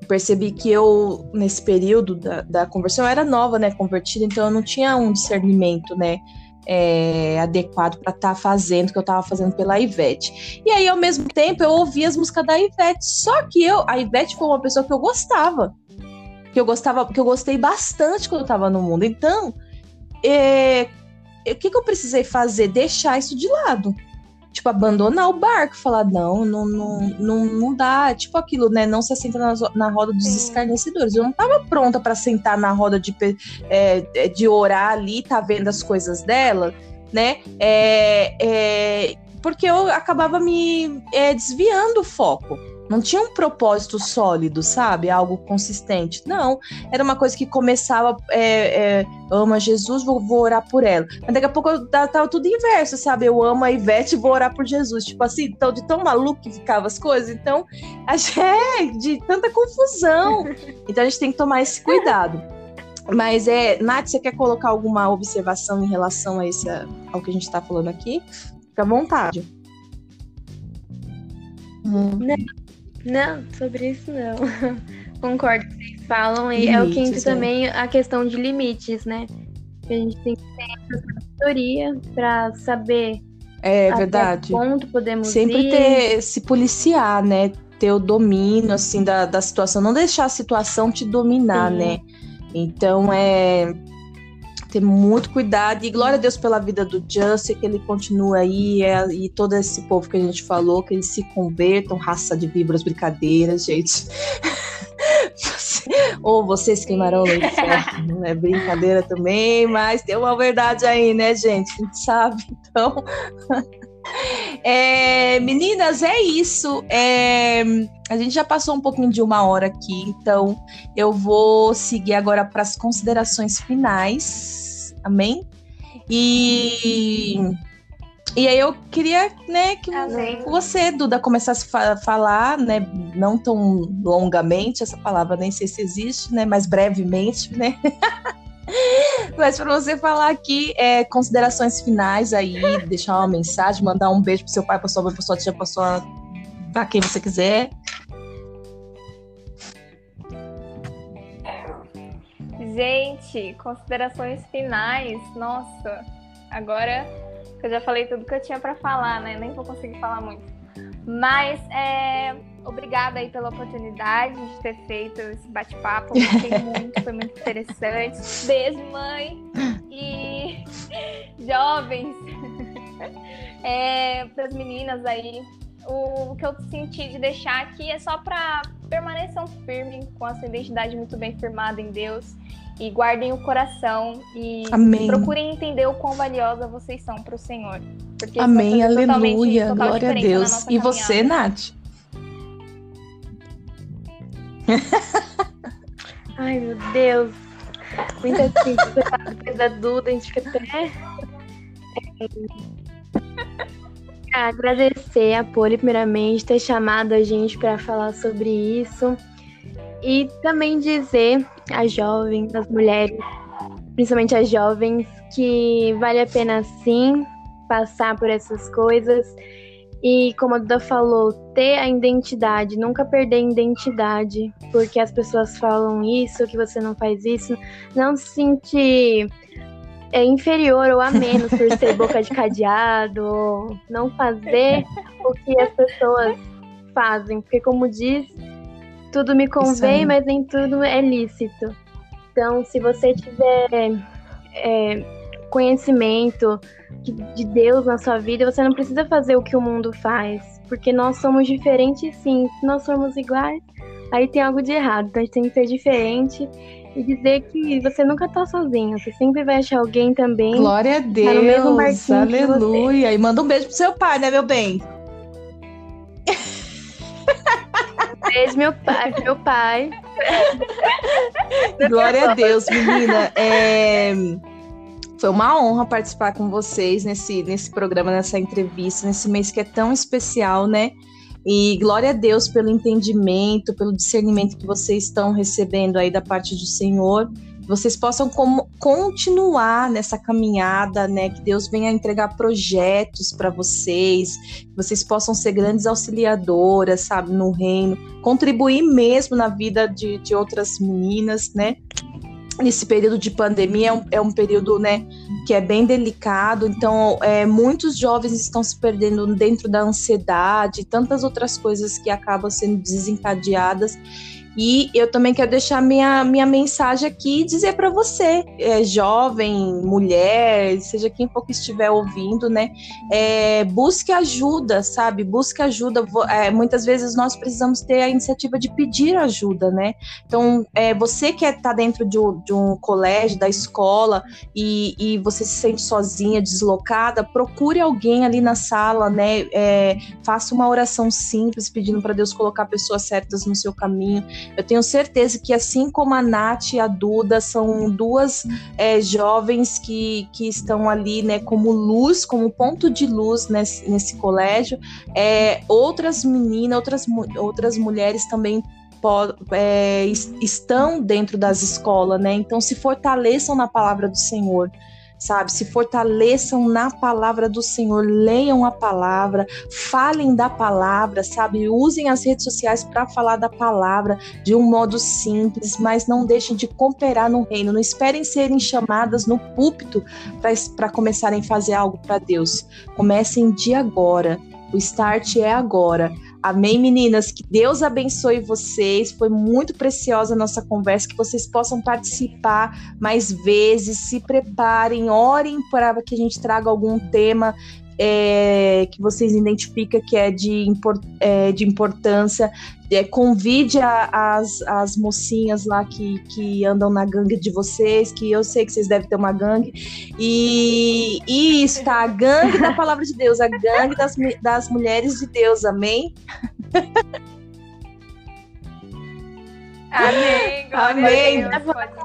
percebi que eu, nesse período da, da conversão, eu era nova, né, convertida, então eu não tinha um discernimento, né, é, adequado para estar tá fazendo o que eu estava fazendo pela Ivete. E aí, ao mesmo tempo, eu ouvia as músicas da Ivete. Só que eu, a Ivete foi uma pessoa que eu gostava. Que eu gostava, que eu gostei bastante quando eu estava no mundo. Então, é, o que, que eu precisei fazer? Deixar isso de lado tipo, abandonar o barco, falar, não, não, não, não, não dá, tipo aquilo, né, não se assenta na, na roda dos escarnecedores. Eu não tava pronta para sentar na roda de, é, é, de orar ali, tá vendo as coisas dela, né, é, é, porque eu acabava me é, desviando o foco. Não tinha um propósito sólido, sabe? Algo consistente. Não. Era uma coisa que começava. É, é, ama Jesus, vou, vou, orar por ela. Mas daqui a pouco eu tava tudo inverso, sabe? Eu amo a Ivete, vou orar por Jesus. Tipo assim, então, de tão maluco que ficavam as coisas. Então, é de tanta confusão. Então a gente tem que tomar esse cuidado. Mas é, Nath, você quer colocar alguma observação em relação a esse, ao que a gente está falando aqui? Fica à vontade. Hum. Não, não, sobre isso não. Concordo que vocês falam. E limites, é o que entra é. também a questão de limites, né? Que a gente tem que ter essa sabedoria para saber. É verdade. ponto podemos Sempre ir. ter se policiar, né? Ter o domínio, assim, da, da situação. Não deixar a situação te dominar, Sim. né? Então, é ter muito cuidado. E glória a Deus pela vida do Justin, que ele continua aí, é, e todo esse povo que a gente falou, que eles se convertam, raça de víboras, brincadeiras, gente. Ou vocês queimarão no inferno, não é brincadeira também, mas tem uma verdade aí, né, gente? A gente sabe, então. É, meninas, é isso. É, a gente já passou um pouquinho de uma hora aqui, então eu vou seguir agora para as considerações finais Amém? E, e aí eu queria né, que Amém. você, Duda, começasse a falar, né, não tão longamente, essa palavra nem sei se existe, né, mas brevemente, né? Mas para você falar aqui, é, considerações finais aí, deixar uma mensagem, mandar um beijo pro seu pai, pra sua mãe, pra sua tia, pra sua. pra quem você quiser. Gente, considerações finais. Nossa, agora eu já falei tudo que eu tinha para falar, né? Nem vou conseguir falar muito. Mas é, obrigada aí pela oportunidade de ter feito esse bate-papo. Gostei muito, foi muito interessante. Beijo, mãe. E jovens, é, para as meninas aí, o, o que eu senti de deixar aqui é só para permaneçam firme com a sua identidade muito bem firmada em Deus e guardem o coração e Amém. procurem entender o quão valiosa vocês são para o Senhor. Porque Amém, aleluia, glória a Deus. E você, Nath? Ai, meu Deus. Muita gente depois da Duda, a gente fica até. Agradecer a Poli, primeiramente, ter chamado a gente para falar sobre isso. E também dizer às jovens, às mulheres, principalmente às jovens, que vale a pena sim passar por essas coisas. E como a Duda falou, ter a identidade, nunca perder a identidade, porque as pessoas falam isso, que você não faz isso, não se sentir é, inferior ou a menos por ser boca de cadeado, ou não fazer o que as pessoas fazem, porque como diz, tudo me convém, mas nem tudo é lícito. Então, se você tiver é, conhecimento de Deus na sua vida, você não precisa fazer o que o mundo faz, porque nós somos diferentes sim. Se nós somos iguais, aí tem algo de errado. Então a gente tem que ser diferente e dizer que você nunca tá sozinho. Você sempre vai achar alguém também. Glória a Deus. Tá aleluia. E manda um beijo pro seu pai, né, meu bem? Beijo, meu pai, meu pai. Glória a Deus, menina. É... Foi uma honra participar com vocês nesse, nesse programa, nessa entrevista, nesse mês que é tão especial, né? E glória a Deus pelo entendimento, pelo discernimento que vocês estão recebendo aí da parte do Senhor vocês possam como, continuar nessa caminhada, né? Que Deus venha entregar projetos para vocês, que vocês possam ser grandes auxiliadoras, sabe, no reino, contribuir mesmo na vida de, de outras meninas, né? Nesse período de pandemia é um, é um, período né, que é bem delicado, então é, muitos jovens estão se perdendo dentro da ansiedade tantas outras coisas que acabam sendo desencadeadas e eu também quero deixar minha, minha mensagem aqui e dizer para você, é, jovem, mulher, seja quem for que estiver ouvindo, né? É, busque ajuda, sabe? Busque ajuda. É, muitas vezes nós precisamos ter a iniciativa de pedir ajuda, né? Então, é, você que está dentro de um, de um, colégio, da escola, e, e, você se sente sozinha, deslocada, procure alguém ali na sala, né? É, faça uma oração simples, pedindo para Deus colocar pessoas certas no seu caminho eu tenho certeza que, assim como a Nath e a Duda, são duas é, jovens que, que estão ali né, como luz, como ponto de luz nesse, nesse colégio. É, outras meninas, outras, outras mulheres também é, estão dentro das escolas, né? Então se fortaleçam na palavra do Senhor sabe? Se fortaleçam na palavra do Senhor, leiam a palavra, falem da palavra, sabe? Usem as redes sociais para falar da palavra de um modo simples, mas não deixem de cooperar no reino. Não esperem serem chamadas no púlpito para começarem a fazer algo para Deus. Comecem de agora. O start é agora. Amém, meninas? Que Deus abençoe vocês. Foi muito preciosa a nossa conversa. Que vocês possam participar mais vezes. Se preparem, orem para que a gente traga algum tema é, que vocês identificam que é de, import, é, de importância. É, convide a, as, as mocinhas lá que, que andam na gangue de vocês, que eu sei que vocês devem ter uma gangue. E, e isso, tá? A gangue da palavra de Deus, a gangue das, das mulheres de Deus, amém? Amém, Amém. Pode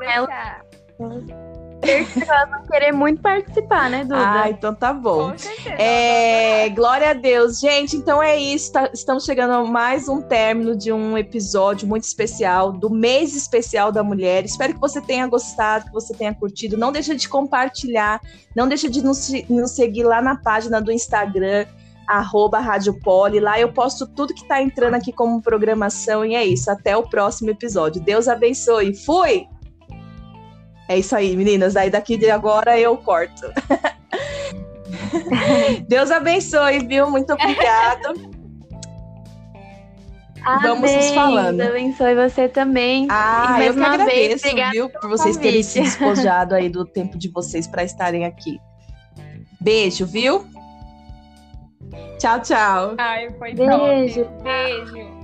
deixar elas vão querer muito participar, né, Duda? Ah, então tá bom. É, glória a Deus. Gente, então é isso. Tá, estamos chegando a mais um término de um episódio muito especial, do mês especial da mulher. Espero que você tenha gostado, que você tenha curtido. Não deixa de compartilhar, não deixa de nos, nos seguir lá na página do Instagram, arroba Rádio Poli. Lá eu posto tudo que tá entrando aqui como programação. E é isso. Até o próximo episódio. Deus abençoe. Fui! É isso aí, meninas. Aí daqui de agora eu corto. Deus abençoe, viu? Muito obrigada. Vamos nos falando. Deus abençoe você também. Ah, eu que agradeço, vez, viu, por vocês terem se despojado aí do tempo de vocês para estarem aqui. Beijo, viu? Tchau, tchau. Ai, foi Beijo. Top. Beijo.